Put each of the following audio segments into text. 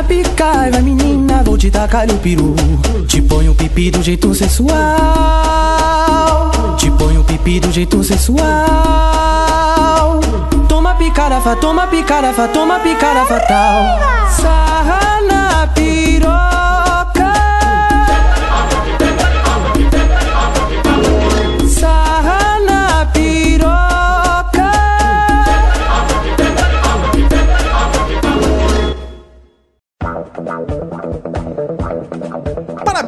na pica e vai menina, vou te tacar o peru. Te ponho pipi do jeito sensual. Te ponho pipi do jeito sensual. Toma picarafa, toma picarafa, toma picara fatal. Sarra na piroca.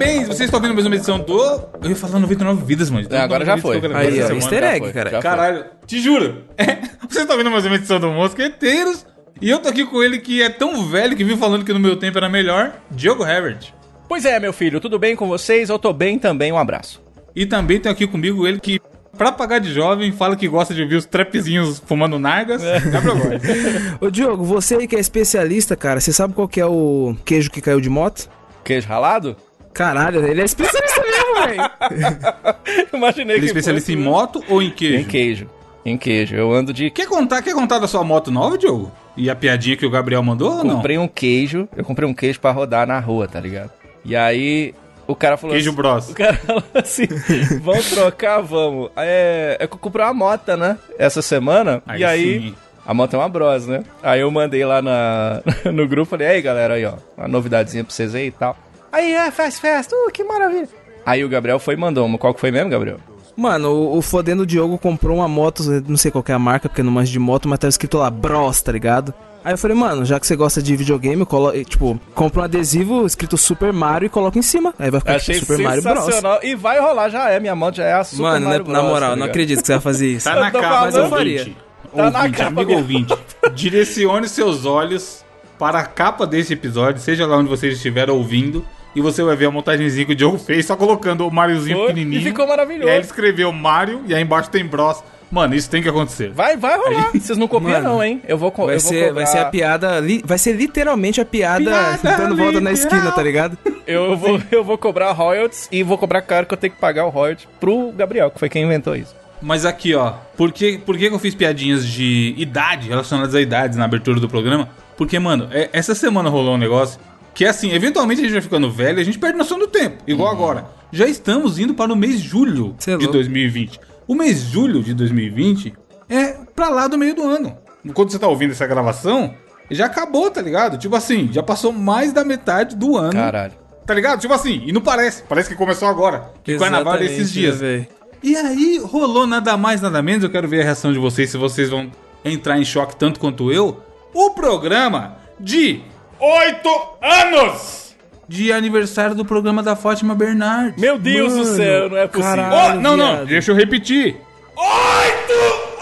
Parabéns, vocês estão vendo mais uma edição do. Eu ia falar 99 vidas, mano. É, agora já foi. Aí, semana. easter egg, foi, cara. já foi. Caralho, te juro. É, vocês estão vendo mais uma edição do Mosqueteiros. E eu tô aqui com ele que é tão velho que viu falando que no meu tempo era melhor, Diogo Herbert. Pois é, meu filho, tudo bem com vocês? Eu tô bem também, um abraço. E também tem aqui comigo ele que, pra pagar de jovem, fala que gosta de ouvir os trapzinhos fumando nargas. Gabriel Góes. Ô, Diogo, você aí que é especialista, cara, você sabe qual que é o queijo que caiu de moto? Queijo ralado? Caralho, ele é especialista mesmo, velho. Imaginei Ele é especialista fosse em moto ou em queijo? Em queijo. Em queijo. Eu ando de. Quer contar, quer contar da sua moto nova, Diogo? E a piadinha que o Gabriel mandou ou não? Comprei um queijo. Eu comprei um queijo pra rodar na rua, tá ligado? E aí. O cara falou Queijo assim, Bros. O cara falou assim: vamos trocar, vamos. É, é que eu comprei uma moto, né? Essa semana. Aí e aí. sim. A moto é uma Bros, né? Aí eu mandei lá na, no grupo, falei, aí galera, aí ó, uma novidadezinha pra vocês aí e tal. Aí, é, faz festa, uh, que maravilha. Aí o Gabriel foi e mandou uma. Qual que foi mesmo, Gabriel? Mano, o, o fodendo Diogo comprou uma moto, não sei qual que é a marca, porque não manjo de moto, mas tá escrito lá Bros, tá ligado? Aí eu falei, mano, já que você gosta de videogame, colo... tipo, compra um adesivo escrito Super Mario e coloca em cima. Aí vai ficar Achei tipo, Super Mario Bros. sensacional. E vai rolar, já é. Minha moto já é a Super Mano, Mario né, na Bros, moral, tá não acredito que você vai fazer isso. Tá na capa, mas eu faria. Tá na ouvinte, capa amigo ouvinte. Direcione seus olhos para a capa desse episódio, seja lá onde vocês estiverem ouvindo, e você vai ver a montagenzinha que o Diogo fez, só colocando o Mariozinho Foi, pequenininho. e ficou maravilhoso. E aí ele escreveu Mario, e aí embaixo tem Bros. Mano, isso tem que acontecer. Vai, vai rolar. Vocês não copiam Mano, não, hein? Eu vou, co- Vai eu vou ser, cobrar... vai ser a piada, li- vai ser literalmente a piada, Piada dando volta na esquina, tá ligado? Eu vou, eu vou cobrar royalties e vou cobrar caro que eu tenho que pagar o royalties pro Gabriel, que foi quem inventou isso. Mas aqui, ó, por que, por que que eu fiz piadinhas de idade, relacionadas a idades na abertura do programa? Porque, mano, é- essa semana rolou um negócio que, assim, eventualmente a gente vai ficando velho e a gente perde noção do tempo, igual agora. Já estamos indo para o mês de julho Cê é de louco. 2020. O mês de julho de 2020 é pra lá do meio do ano. Quando você tá ouvindo essa gravação, já acabou, tá ligado? Tipo assim, já passou mais da metade do ano. Caralho. Tá ligado? Tipo assim, e não parece. Parece que começou agora. Que carnaval é esses dias. velho? E aí rolou nada mais, nada menos. Eu quero ver a reação de vocês, se vocês vão entrar em choque tanto quanto eu. O programa de oito anos de aniversário do programa da Fátima Bernardes. Meu Deus do Mano, céu, não é possível. caralho. Oh, não, não, viado. deixa eu repetir. Oito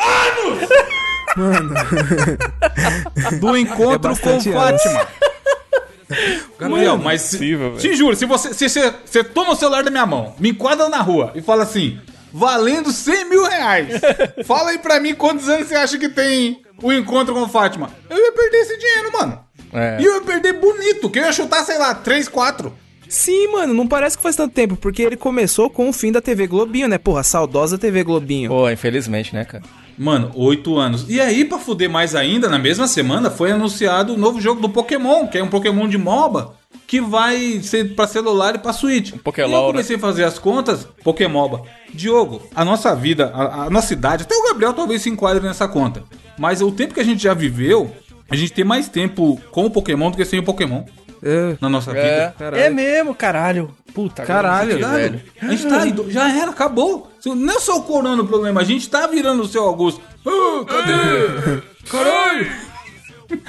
anos! Mano! do encontro É com. Fátima. Gabriel, mas se, possível, velho. te juro, se você, se você, você toma o celular da minha mão, me enquadra na rua e fala assim, valendo 100 mil reais, fala aí pra mim quantos anos você acha que tem o encontro com Fátima. Eu ia perder esse dinheiro, mano. É. E eu ia perder bonito, que eu ia chutar, sei lá, 3, 4. Sim, mano, não parece que faz tanto tempo, porque ele começou com o fim da TV Globinho, né? Porra, saudosa TV Globinho. Pô, infelizmente, né, cara? Mano, 8 anos. E aí, pra fuder mais ainda, na mesma semana foi anunciado o novo jogo do Pokémon, que é um Pokémon de MOBA, que vai ser pra celular e pra Switch. Um e eu né? comecei a fazer as contas, Pokémoba. Diogo, a nossa vida, a, a nossa idade, até o Gabriel talvez se enquadre nessa conta. Mas o tempo que a gente já viveu, a gente tem mais tempo com o Pokémon do que sem o Pokémon É. na nossa É, vida. caralho. é mesmo, caralho. Puta, Caralho, ligado? A gente tá indo, já era, acabou. Não é só o corona o problema, a gente tá virando o seu Augusto. Ah, cadê? Caralho!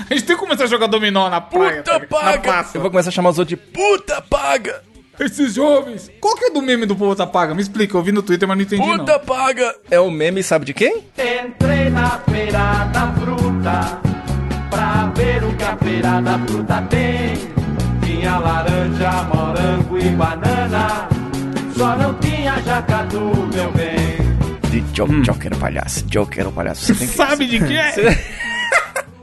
A gente tem que começar a jogar dominó na praia. Puta tá- paga! Na praça. Eu vou começar a chamar os outros de puta paga! Esses jovens. Qual que é do meme do Puta Paga? Me explica, eu vi no Twitter, mas não entendi Puta paga! É o meme, sabe de quem? Entrei na feira da fruta pra ver o que a feira da fruta tem. Tinha laranja, morango e banana, só não tinha jacatu, meu bem. De Joker, Joker palhaço. Joker palhaço. Você tem não. que... Sabe de quem é?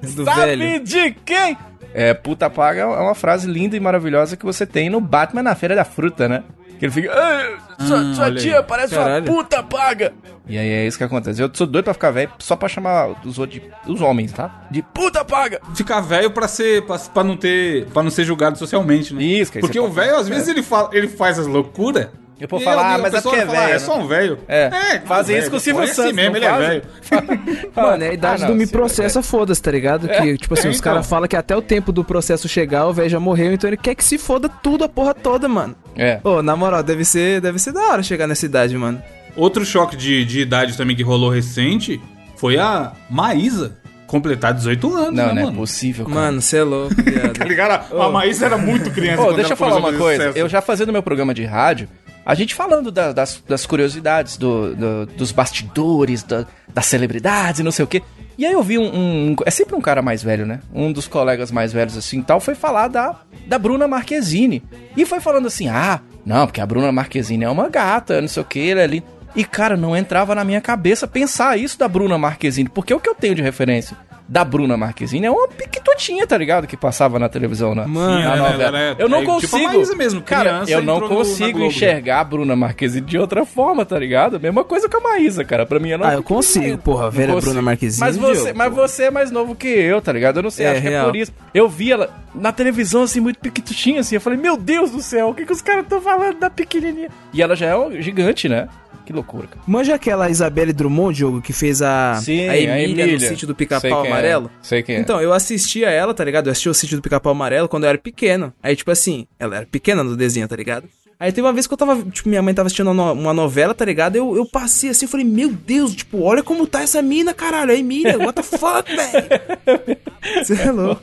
Do Sabe velho. de quem? É, puta paga é uma frase linda e maravilhosa que você tem no Batman na Feira da Fruta, né? Que ele fica. "Ah, sua Ah, sua olha aí. tia parece Caralho. uma puta paga. E aí é isso que acontece. Eu sou doido pra ficar velho só pra chamar os, outros de- os homens, tá? De puta paga. Ficar velho pra ser. Pra, pra não ter. para não ser julgado socialmente, né? Isso, que Porque o velho, às vezes, ele, fala, ele faz as loucuras. E o povo fala, ah, mas é porque é velho, É só um velho. É, fazem isso com o Silvio é assim Santos, mesmo, ele é velho. Mano, é a idade Ah, não, do me sim, processa, foda-se, tá ligado? Que, tipo assim, é, os então. caras falam que até o tempo do processo chegar, o velho já morreu, então ele quer que se foda tudo, a porra toda, mano. É. Ô, na moral, deve ser, deve ser da hora chegar nessa idade, mano. Outro choque de, de idade também que rolou recente foi a Maísa completar 18 anos, Não, né, não é mano? possível, cara. Mano, cê é louco, Tá viado. ligado? A Maísa era muito criança. Ô, quando deixa eu falar a uma coisa. sucesso. Eu já fazendo meu programa de rádio, a gente falando da- das, das curiosidades, do, do- dos bastidores, da- das celebridades não sei o quê. E aí eu vi um, um- É sempre um cara mais velho, né? Um dos colegas mais velhos assim tal, foi falar da, da Bruna Marquezine. E foi falando assim: ah, não, porque a Bruna Marquezine é uma gata, não sei o que, ela é linda. E, cara, não entrava na minha cabeça pensar isso da Bruna Marquezine, porque o que eu tenho de referência da Bruna Marquezine é uma piquitotinha, tá ligado? Que passava na televisão, na, Mano, na ela- novela. ela é- eu não é tipo a consigo. Maísa mesmo, cara, eu não no- na consigo Globo. enxergar a Bruna Marquezine de outra forma, tá ligado? Mesma coisa com a Maísa, cara. Pra mim, eu não Ah, eu consigo, porra, ver a. Bruna Marquezine, Mas você, mas você é mais novo que eu, tá ligado? Eu não sei, É, acho que é real. por isso. Eu vi ela na televisão, assim, muito pequitutinha, assim. Eu falei, meu Deus do céu, o que, que os caras estão falando da pequenininha? E ela já é um gigante, né? Que loucura, cara. Manja aquela Isabelle Drummond, Diogo, que fez a, Sim, a a Emília no Emília. sítio do Pica-Pau é. Amarelo? Sei quem é. Então, eu assistia ela, tá ligado? Eu assistia o sítio do Pica-Pau Amarelo quando eu era pequeno. Aí, tipo assim, ela era pequena no desenho, tá ligado? Aí teve uma vez que eu tava, tipo, minha mãe tava assistindo uma, no- uma novela, tá ligado? Eu, eu passei assim, eu falei, meu Deus, tipo, olha como tá essa mina, caralho. A Emília, what the fuck, velho? Você é louco.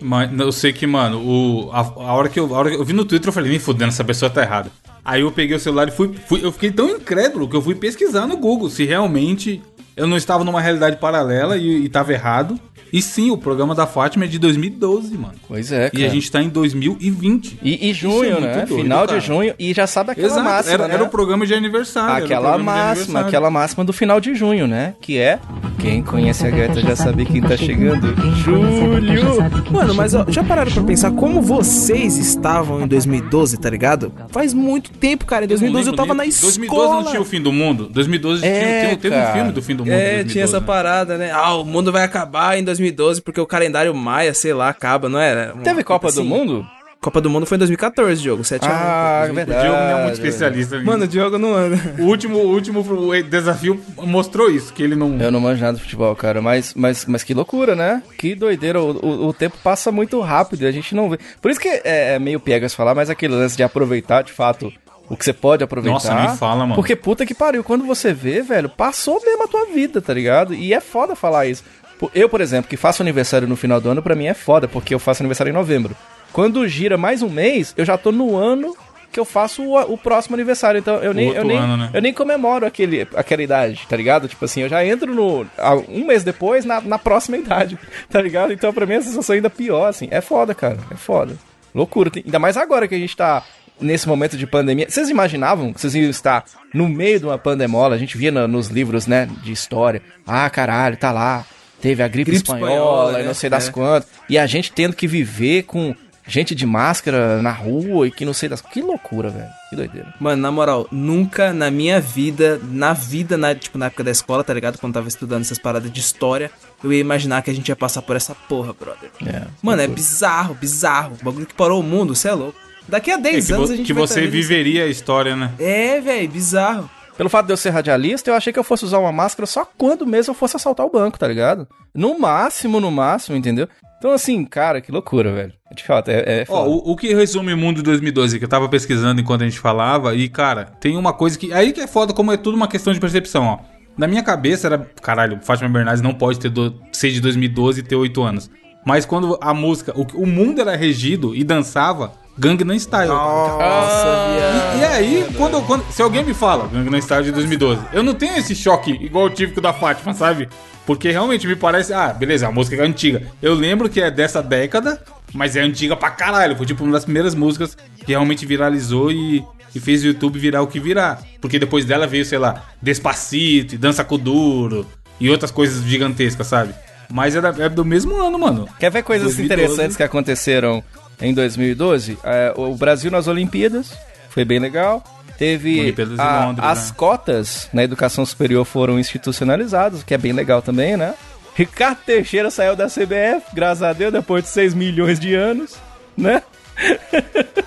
Mas eu sei que, mano, o, a, a hora que eu, a hora que eu vi no Twitter, eu falei, nem fudendo, essa pessoa tá errada. Aí eu peguei o celular e fui, fui- Eu fiquei tão incrédulo que eu fui pesquisar no Google se realmente eu não estava numa realidade paralela e, e tava errado. E sim, o programa da Fátima é de 2012, mano. Pois é, cara. E a gente tá em 2020. E, e Isso junho, é né? doido, Final cara. de junho. E já sabe aquela Exato, máxima, era, né? era o programa de aniversário. Aquela máxima, aniversário. aquela máxima do final de junho, né? Que é quem conhece a gaita já sabe quem tá chegando. Julho! Mano, mas ó, já pararam pra pensar como vocês estavam em 2012, tá ligado? Faz muito tempo, cara. Em 2012 eu, tava na escola. 2012 não tinha o fim do mundo? 2012 É, tinha, tinha- teve cara. um filme do fim do mundo. É, 2012, tinha essa né? parada, né? Ah, o mundo vai acabar em 2012 porque o calendário maia, sei lá, acaba, não era? Uma Teve Copa coisa do assim. Mundo? Copa do Mundo foi em 2014, Diogo, 7 a 1. Ah, O verdade. Diogo não é muito especialista. nisso. Mano, o Diogo não anda. O último, o último desafio mostrou isso, que ele não... Eu não manjo nada de futebol, cara, mas, mas, mas que loucura, né? Que doideira, o, o, o tempo passa muito rápido e a gente não vê. Por isso que é, é meio piegas falar, mas aquele lance de aproveitar, de fato, o que você pode aproveitar. Nossa, nem fala, mano. Porque puta que pariu, quando você vê, velho, passou mesmo a tua vida, tá ligado? E é foda falar isso. Pô, Eu, por exemplo, que faço aniversário no final do ano, pra mim é foda, porque eu faço aniversário em novembro. Quando gira mais um mês, eu já tô no ano que eu faço o, o próximo aniversário. Então eu nem, eu nem, ano, né? eu nem comemoro aquele, aquela idade, tá ligado? Tipo assim, eu já entro no. Um mês depois na, na próxima idade, tá ligado? Então pra mim a sensação é ainda pior, assim. É foda, cara. É foda. Loucura. Ainda mais agora que a gente tá nesse momento de pandemia. Vocês imaginavam que vocês iam estar no meio de uma pandemola? A gente via na- nos livros, né, de história. Ah, caralho, tá lá. Teve a gripe, Gripe espanhola, espanhola, e né? não sei das É. quantas. E a gente tendo que viver com gente de máscara na rua e que não sei das. Que loucura, velho. Que doideira. Mano, na moral, nunca na minha vida, na vida, na, tipo, na época da escola, tá ligado? Quando eu tava estudando essas paradas de história, eu ia imaginar que a gente ia passar por essa porra, brother. É. Mano, é bizarro, bizarro. O bagulho que parou o mundo, você é louco. Daqui a É 10 que, anos a gente que vai você vendo isso. viveria a história, né? É, velho, bizarro. Pelo fato de eu ser radialista, eu achei que eu fosse usar uma máscara só quando mesmo eu fosse assaltar o banco, tá ligado? No máximo, no máximo, entendeu? Então, assim, cara, que loucura, velho. De fato, é, é Ó, o, o que resume o mundo de 2012, que eu tava pesquisando enquanto a gente falava, e, cara, tem uma coisa que. Aí que é foda, como é tudo uma questão de percepção, ó. Na minha cabeça era. Caralho, Fátima Bernardes não pode ter do, ser de 2012 e ter 8 anos. Mas quando a música. O, o mundo era regido e dançava Gangnam Style. Nossa, viado. E aí, quando, quando, se alguém me fala Gangnam Style de 2012, eu não tenho esse choque igual eu tive com o da Fátima, sabe? Porque realmente me parece, ah, beleza, a música é antiga. Eu lembro que é dessa década, mas é antiga pra caralho. Foi tipo uma das primeiras músicas que realmente viralizou e, e fez o YouTube virar o que virar. Porque depois dela veio, sei lá, Despacito e Dança com Duro e outras coisas gigantescas, sabe? Mas é, da- é do mesmo ano, mano. Quer ver coisas 2012. interessantes que aconteceram em 2012? É, o Brasil nas Olimpíadas, foi bem legal. Teve a- Londres, as né? cotas na educação superior foram institucionalizadas, o que é bem legal também, né? Ricardo Teixeira saiu da CBF, graças a Deus, depois de 6 milhões de anos, né?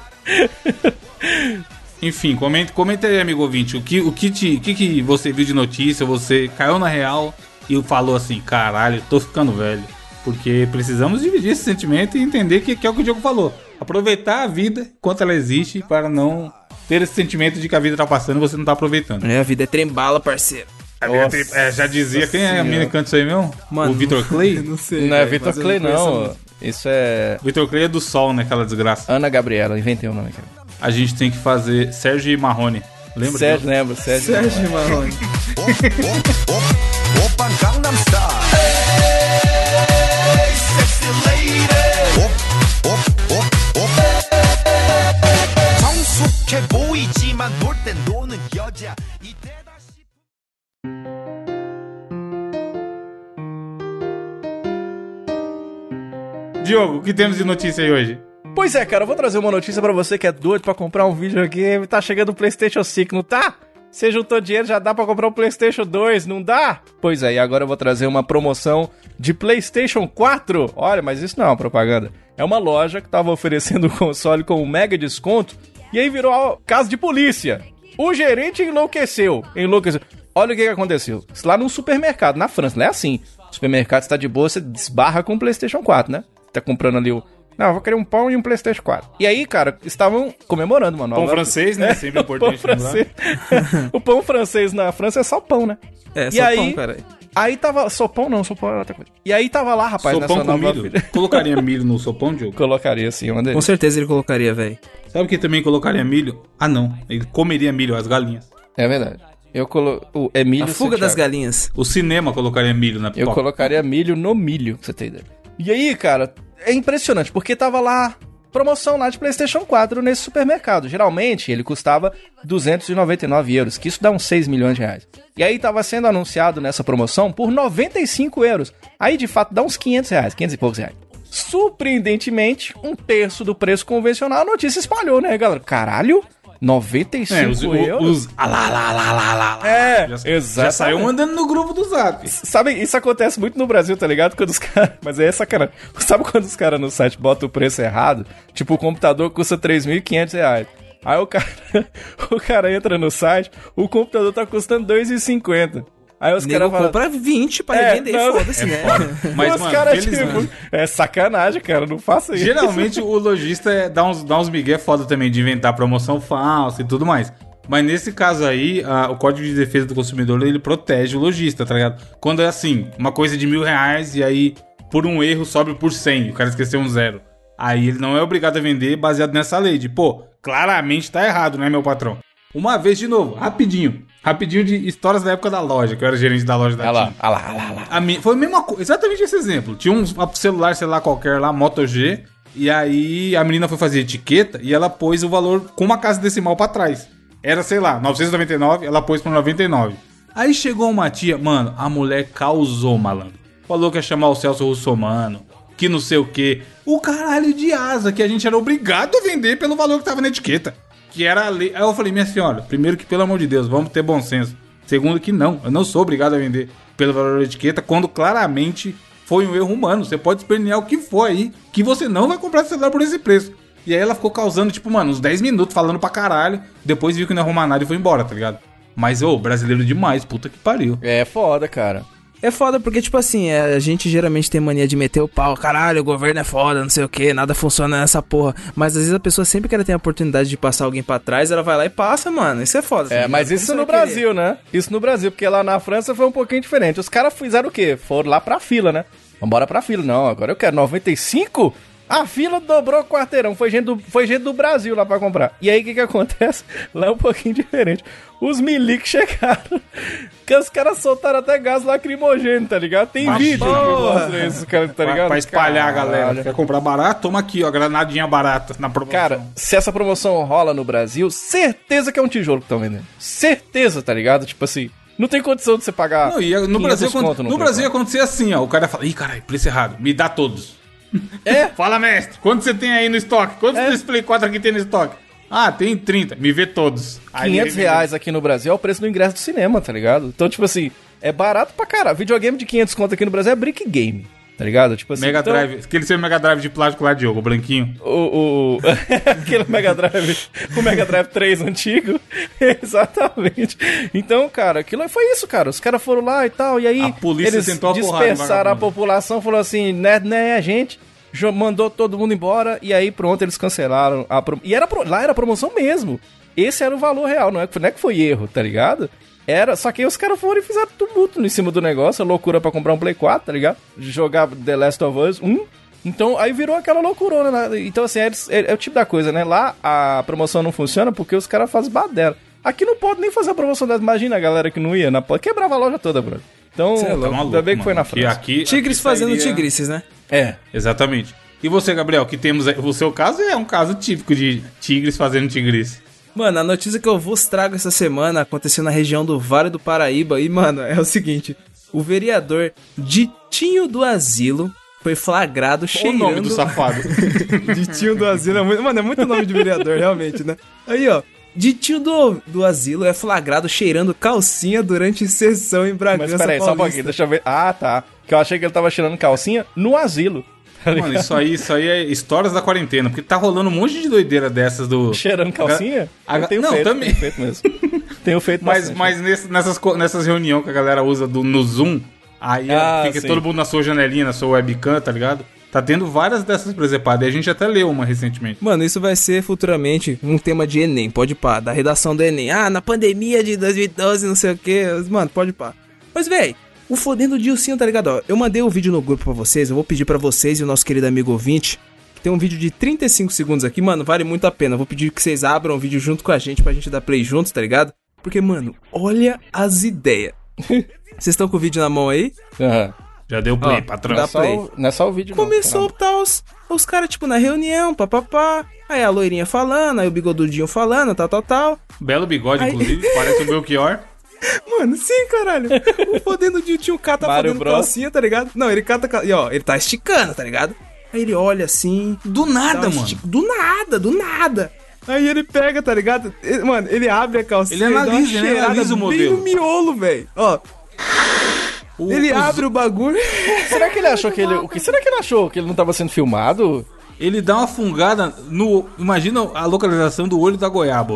Enfim, comenta, comenta aí, amigo ouvinte, o que, o que, te, o que, que você viu de notícia, você caiu na real e falou assim, caralho, tô ficando velho. Porque precisamos dividir esse sentimento e entender que, que é o que o Diogo falou. Aproveitar a vida enquanto ela existe para não ter esse sentimento de que a vida tá passando e você não tá aproveitando. É, a vida é trembala, parceiro. É, já dizia, quem é a menina que canta isso aí mesmo? Mano, o Vitor Clay? Não sei. Não é Vitor Clay, não. Isso é. Vitor Clay é do Sol, né? Aquela desgraça. Ana Gabriela, inventei o nome. A gente tem que fazer Sérgio e Marrone. Lembra? Sérgio, lembro. Sérgio, Marrone. Opa, Gangnam Style. Diogo, o que temos de notícia aí hoje? Pois é, cara, eu vou trazer uma notícia pra você que é doido pra comprar um videogame. Tá chegando o PlayStation 5, não tá? Você juntou dinheiro, já dá pra comprar o PlayStation 2, não dá? Pois é, e agora eu vou trazer uma promoção de PlayStation 4. Olha, mas isso não é uma propaganda. É uma loja que tava oferecendo o console com um mega desconto e aí virou caso de polícia. O gerente enlouqueceu. Enlouqueceu. Olha o que, que aconteceu. Lá num supermercado, na França, não é assim. O supermercado está de boa, você desbarra com o PlayStation 4, né? Tá comprando ali o. Não, eu vou querer um pão e um PlayStation 4. E aí, cara, estavam comemorando uma nova. Pão francês, né? Sempre o pão importante lembrar. francês. o pão francês na França é só pão, né? É, E só aí- pão, cara. Aí tava. Sopão não, sopão é outra coisa. E aí tava lá, rapaz, Sopão nessa com nova. milho? Colocaria milho no sopão, Diogo? Colocaria assim, uma Com certeza ele colocaria, velho. Sabe que também colocaria milho? Ah, não. Ele comeria milho, as galinhas. É verdade. Eu colo... O Emílio A fuga das galinhas. O cinema colocaria milho na Eu pipoca. colocaria milho no milho, pra você ter ideia. E aí, cara, é impressionante, porque tava lá promoção lá de PlayStation 4 nesse supermercado. Geralmente ele custava 299 euros, que isso dá uns 6 milhões de reais. E aí tava sendo anunciado nessa promoção por 95 euros. Aí de fato dá uns 500 reais, 500 e poucos reais. Surpreendentemente, um terço do preço convencional, a notícia espalhou, né, galera? Caralho, 95 É, os, euros? os, ah lá, lá, lá, lá, lá, lá. É, já, exatamente. já saiu mandando no grupo do Zap. Sabe, isso acontece muito no Brasil, tá ligado? Quando os caras. Mas é sacanagem. Sabe quando os caras no site botam o preço errado? Tipo, o computador custa 3.500 reais. Aí o cara, o cara entra no site, o computador tá custando 2,50. Aí os caras falam. compra 20 pra É, vender, não, foda-se, né? Mas, os mano, caras, tipo, é sacanagem, cara, não faça isso. Geralmente o lojista é, dá, uns, dá uns migué foda também de inventar promoção falsa e tudo mais. Mas nesse caso aí, a- o Código de Defesa do Consumidor, ele protege o lojista, tá ligado? Quando é assim, uma coisa de mil reais e aí, por um erro, sobe por 100, o cara esqueceu um zero. Aí ele não é obrigado a vender baseado nessa lei de, pô, claramente tá errado, né, meu patrão? Uma vez de novo, rapidinho. Rapidinho de histórias da época da loja, que eu era gerente da loja da Olha lá, olha lá, olha lá. A mi- Foi a mesma coisa, exatamente esse exemplo. Tinha um celular, sei lá, qualquer lá, Moto G, e aí a menina foi fazer etiqueta e ela pôs o valor com uma casa decimal pra trás. Era, sei lá, 999, ela pôs pra 99. Aí chegou uma tia, mano, a mulher causou, malandro. Falou que ia chamar o Celso Russomano, que não sei o quê. O caralho de asa, que a gente era obrigado a vender pelo valor que tava na etiqueta. Que era a lei. Aí eu falei, minha senhora, primeiro que, pelo amor de Deus, vamos ter bom senso. Segundo que não, eu não sou obrigado a vender pelo valor da etiqueta, quando claramente foi um erro humano. Você pode espernear o que for aí, que você não vai comprar esse celular por esse preço. E aí ela ficou causando, tipo, mano, uns 10 minutos falando pra caralho. Depois viu que não arrumar nada e foi embora, tá ligado? Mas, ô, brasileiro demais, puta que pariu. É foda, cara. É foda porque, tipo assim, é, a gente geralmente tem mania de meter o pau. Caralho, o governo é foda, não sei o que, nada funciona nessa porra. Mas às vezes a pessoa sempre que ela tem a oportunidade de passar alguém pra trás, ela vai lá e passa, mano. Isso é foda. tá É, ligado? mas isso no vai querer? Brasil, né? Isso no Brasil, porque lá na França foi um pouquinho diferente. Os caras fizeram o quê? Foram lá pra fila, né? Vambora pra fila. Não, agora eu quero 95? A fila dobrou o quarteirão. Foi gente, do, foi gente do Brasil lá pra comprar. E aí o que que acontece? Lá é um pouquinho diferente. Os miliques chegaram. Que os caras soltaram até gás lacrimogêneo, tá ligado? Tem Mas vídeo que isso, cara, tá Pra, ligado? pra espalhar a galera. Quer comprar barato? Toma aqui, ó, granadinha barata na promoção. Cara, se essa promoção rola no Brasil, certeza que é um tijolo que estão vendendo. Certeza, tá ligado? Tipo assim, não tem condição de você pagar. Não, e no 500 Brasil, num no Brasil ia acontecer assim, ó. O cara fala, ih, caralho, preço errado, me dá todos. É? Fala, mestre, quanto você tem aí no estoque? Quantos É. Display 4 aqui tem no estoque? Ah, tem 30. Me vê todos. Aí 500 ele- reais aqui no Brasil é o preço do ingresso do cinema, tá ligado? Então, tipo assim, é barato pra caralho. Videogame de 500 conto aqui no Brasil é brick game, tá ligado? Tipo assim, Mega então, Drive. Aquele seu Mega Drive de plástico lá, Diogo, branquinho. O, o, aquele Mega Drive, o Mega Drive 3 antigo. Exatamente. Então, cara, aquilo foi isso, cara. Os caras foram lá e tal, e aí A polícia eles a porrada, dispersaram a vagabundo. população, falou assim, né, né, a gente. Mandou todo mundo embora e aí pronto, eles cancelaram a prom... E era pro- lá era promoção mesmo. Esse era o valor real, não é, não é que foi erro, tá ligado? Era, só que aí os caras foram e fizeram tumulto em cima do negócio, loucura pra comprar um Play 4, tá ligado? Jogar The Last of Us 1. Então aí virou aquela loucurona, né? Então assim, é, é- é o tipo da coisa, né? Lá a promoção não funciona porque os caras fazem badela. Aqui não pode nem fazer a promoção dessa. Imagina a galera que não ia na porta. Quebrava a loja toda, bro. Então, Cê é louco. Ainda bem que foi na França. aqui, Tigres aqui fazendo sairia- tigrices, né? É. Exatamente. E você, Gabriel, que temos. O seu caso é um caso típico de tigres fazendo tigrice. Mano, a notícia que eu vos trago essa semana aconteceu na região do Vale do Paraíba e, mano, é o seguinte: o vereador Ditinho do Asilo foi flagrado Olha o cheirando. nome do safado. Ditinho do Asilo é muito. Mano, é muito nome de vereador, realmente, né? Aí, ó. Ditinho do, do Asilo é flagrado cheirando calcinha durante sessão em Mas Bragança peraí, só um Paulista. pouquinho, deixa eu ver. Ah, tá. Que eu achei que ele tava tirando calcinha no asilo. Mano, isso aí, isso aí é histórias da quarentena, porque tá rolando um monte de doideira dessas do. Cheirando calcinha? A- Eu tenho não, feito, também. tenho feito mesmo. tenho feito Mas, bastante. mas nessas, nessas reuniões que a galera usa do, no Zoom, aí Ah, fica sim. todo mundo na sua janelinha, na sua webcam, tá ligado? Tá tendo várias dessas presepadas. E a gente até leu uma recentemente. Mano, isso vai ser futuramente um tema de Enem, pode pá, da redação do Enem. Ah, na pandemia de 2012, não sei o que. Mano, pode pá. Mas, véi, o fodendo Dilcinho, tá ligado? Ó, eu mandei o vídeo no grupo pra vocês, eu vou pedir pra vocês e o nosso querido amigo ouvinte, que tem um vídeo de 35 segundos aqui, mano, vale muito a pena. Vou pedir que vocês abram o vídeo junto com a gente pra gente dar play juntos, tá ligado? Porque, mano, olha as ideias. Vocês estão com o vídeo na mão aí? Aham. Já deu play, Ó, patrão. dá Não, é só play. o- não é só o vídeo, não, Começou tá, os, os caras, tipo, na reunião, papapá. Aí a loirinha falando, aí o bigodudinho falando, tal, tal, tal. Belo bigode, Ai. inclusive. Parece o Belchior. Mano, sim, caralho. O fodendo de tio cata Mario fodendo Bros. calcinha, tá ligado? Não, ele cata. cal- E ó, ele tá esticando, tá ligado? Aí ele olha assim. Do nada, uma mano. esti- Do nada, do nada. Aí ele pega, tá ligado? Ele- mano, ele abre a calcinha. Ele analisa, ele analisa o Bem modelo. no miolo, velho. Ó, O- ele os- abre o bagulho. Será que ele achou que ele. O que será que ele achou? Que ele não tava sendo filmado? Ele dá uma fungada no. Imagina a localização do olho da goiaba,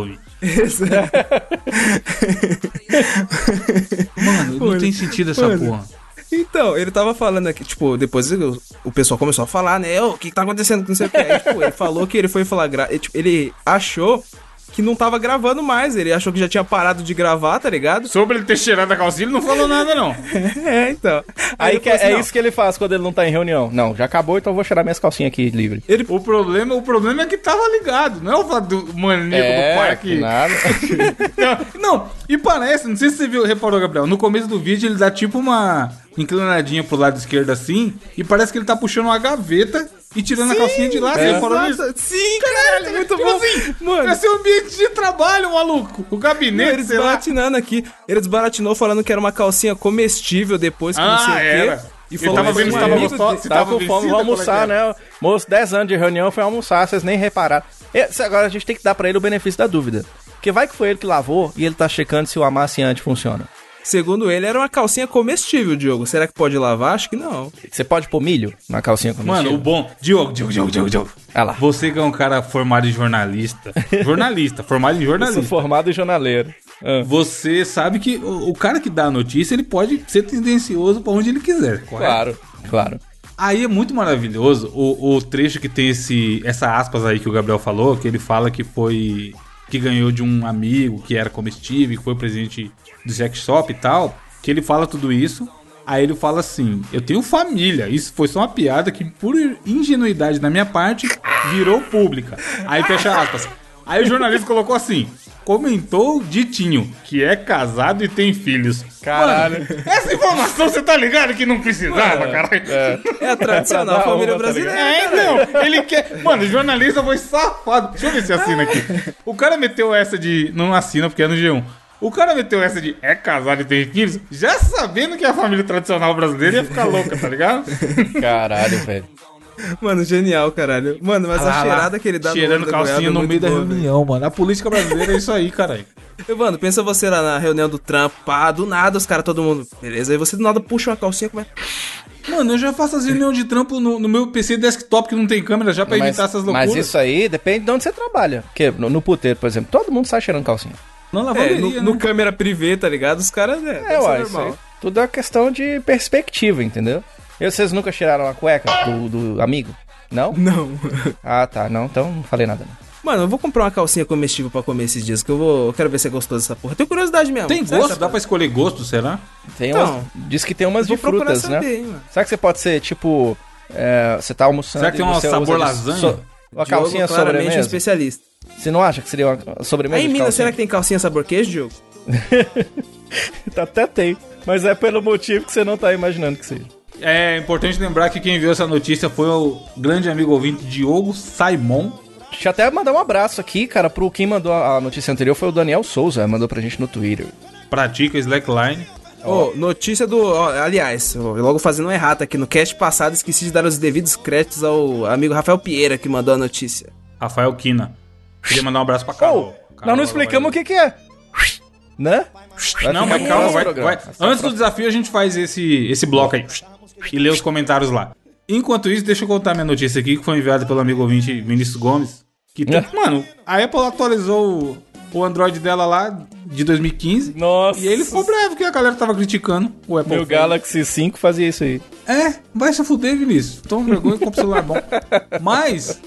Mano, não tem sentido essa mano. porra. Então, ele tava falando aqui, tipo, depois o, o pessoal começou a falar, né? O que, que tá acontecendo? Não sei o que. Aí, tipo, ele falou que ele foi flagrar. Ele, tipo, ele achou que não tava gravando mais. Ele achou que já tinha parado de gravar, tá ligado? Sobre ele ter cheirado a calcinha, ele não falou nada, não. É, então. Aí, ele que, falou assim, é não, isso que ele faz quando ele não tá em reunião. Não, já acabou, então eu vou cheirar minhas calcinhas aqui livre. O problema, o problema é que tava ligado, não é o fato do maníaco do parque. nada. Não, não, e parece, não sei se você viu, reparou, Gabriel, no começo do vídeo ele dá tipo uma inclinadinha pro lado esquerdo assim, e parece que ele tá puxando uma gaveta e tirando a calcinha de lá, você reparou nisso? Sim, caralho, muito Tipo bom. assim, Mano, esse é o ambiente de trabalho, maluco. O gabinete, ele sei lá. desbaratinando aqui. Ele desbaratinou falando que era uma calcinha comestível depois que não sei Ah, o quê. E falou tava vendo se tava de- se Tava com fome, vou é almoçar, é? né? Moço, 10 anos de reunião, foi almoçar, vocês nem repararam. Esse, agora a gente tem que dar pra ele o benefício da dúvida. Porque vai que foi ele que lavou e ele tá checando se o amaciante funciona. Segundo ele, era uma calcinha comestível, Diogo. Será que pode lavar? Acho que não. Você pode pôr milho na calcinha com Mano, o bom. Diogo, Diogo, Diogo, Diogo, Diogo. Olha lá. Você que é um cara formado em jornalista. jornalista, formado em Eu sou jornalista. formado em jornaleiro. Ah. Você sabe que o, o cara que dá a notícia, ele pode ser tendencioso pra onde ele quiser. correto? Claro, claro. Aí é muito maravilhoso o, o trecho que tem esse essa aspas aí que o Gabriel falou, que ele fala que foi que ganhou de um amigo que era comestível, que foi presidente do sex shop e tal, que ele fala tudo isso. Aí ele fala assim: "Eu tenho família". Isso foi só uma piada que por ingenuidade da minha parte virou pública. Aí fecha aspas. Aí o jornalista colocou assim: Comentou Ditinho, que é casado e tem filhos. Caralho. Mano, essa informação você tá ligado que não precisava, caralho. É a tradicional dar família uma, tá brasileira. É, não, ele quer. Mano, o jornalista foi safado. Deixa eu ver se assina aqui. O cara meteu essa de. Não assina porque é no G1. O cara meteu essa de é casado e tem filhos, já sabendo que a família tradicional brasileira ia ficar louca, tá ligado? Caralho, velho. Mano, genial, caralho. Mano, mas Lá, a lá, cheirada que ele dá Cheirando olho da calcinha é no meio da boa, velho. reunião, mano. A política brasileira é isso aí, caralho. E, Mano, pensa você lá na reunião do Trump, pá, do nada os caras, todo mundo, beleza? Aí você do nada puxa uma calcinha, como é? Mano, eu já faço as reuniões de trampo no, no meu PC desktop que não tem câmera já pra Mas, evitar essas loucuras. mas isso aí depende de onde você trabalha. Porque no, no puteiro, por exemplo, todo mundo sai cheirando calcinha. Não É, lavanderia, no, né? no câmera privê, tá ligado? Os caras, é, deve É, uai, isso aí normal. tudo é questão de perspectiva, entendeu? E vocês nunca cheiraram a cueca do, do amigo? Não? Não. Ah, tá. Não, então não falei nada. Não. Mano, eu vou comprar uma calcinha comestível pra comer esses dias, que eu vou. Eu quero ver se é gostoso essa porra. Tenho curiosidade mesmo. Tem gosto? Dá pra escolher gosto, será? Tem Então, umas, diz que tem umas de frutas, né? saber, hein, mano. Será que você pode ser, tipo... é, você tá almoçando Será que tem um sabor lasanha? uma Diogo, calcinha claramente um sobremesa? especialista. Você não acha que seria uma sobremesa Aí em de Minas, será que tem calcinha sabor queijo, Diogo? Até tem. Mas é pelo motivo que você não tá imaginando que seja. É importante lembrar que quem enviou essa notícia foi o grande amigo ouvinte Diogo Saimon. Deixa eu até mandar um abraço aqui, cara, pro quem mandou a notícia anterior foi o Daniel Souza, mandou pra gente no Twitter. Pratica slackline. Ô, notícia do. ó, aliás, logo fazendo um errado aqui. No cast passado, esqueci de dar os devidos créditos ao amigo Rafael Pieira que mandou a notícia. Rafael Kina. Queria mandar um abraço pra Carol. Ô, nós não explicamos o que que é. Né? Vai Não, mas calma, vai, vai. Antes do desafio, a gente faz esse, esse bloco aí. E lê os comentários lá. Enquanto isso, deixa eu contar minha notícia aqui, que foi enviada pelo amigo ouvinte Vinícius Gomes. Que tem- É. Mano, a Apple atualizou o, Android dela lá de 2015. Nossa. E ele ficou bravo que a galera tava criticando o Apple Meu Phone. Galaxy 5 fazia isso aí. É, vai se fuder, Vinícius. Toma vergonha e compra um celular bom. Mas,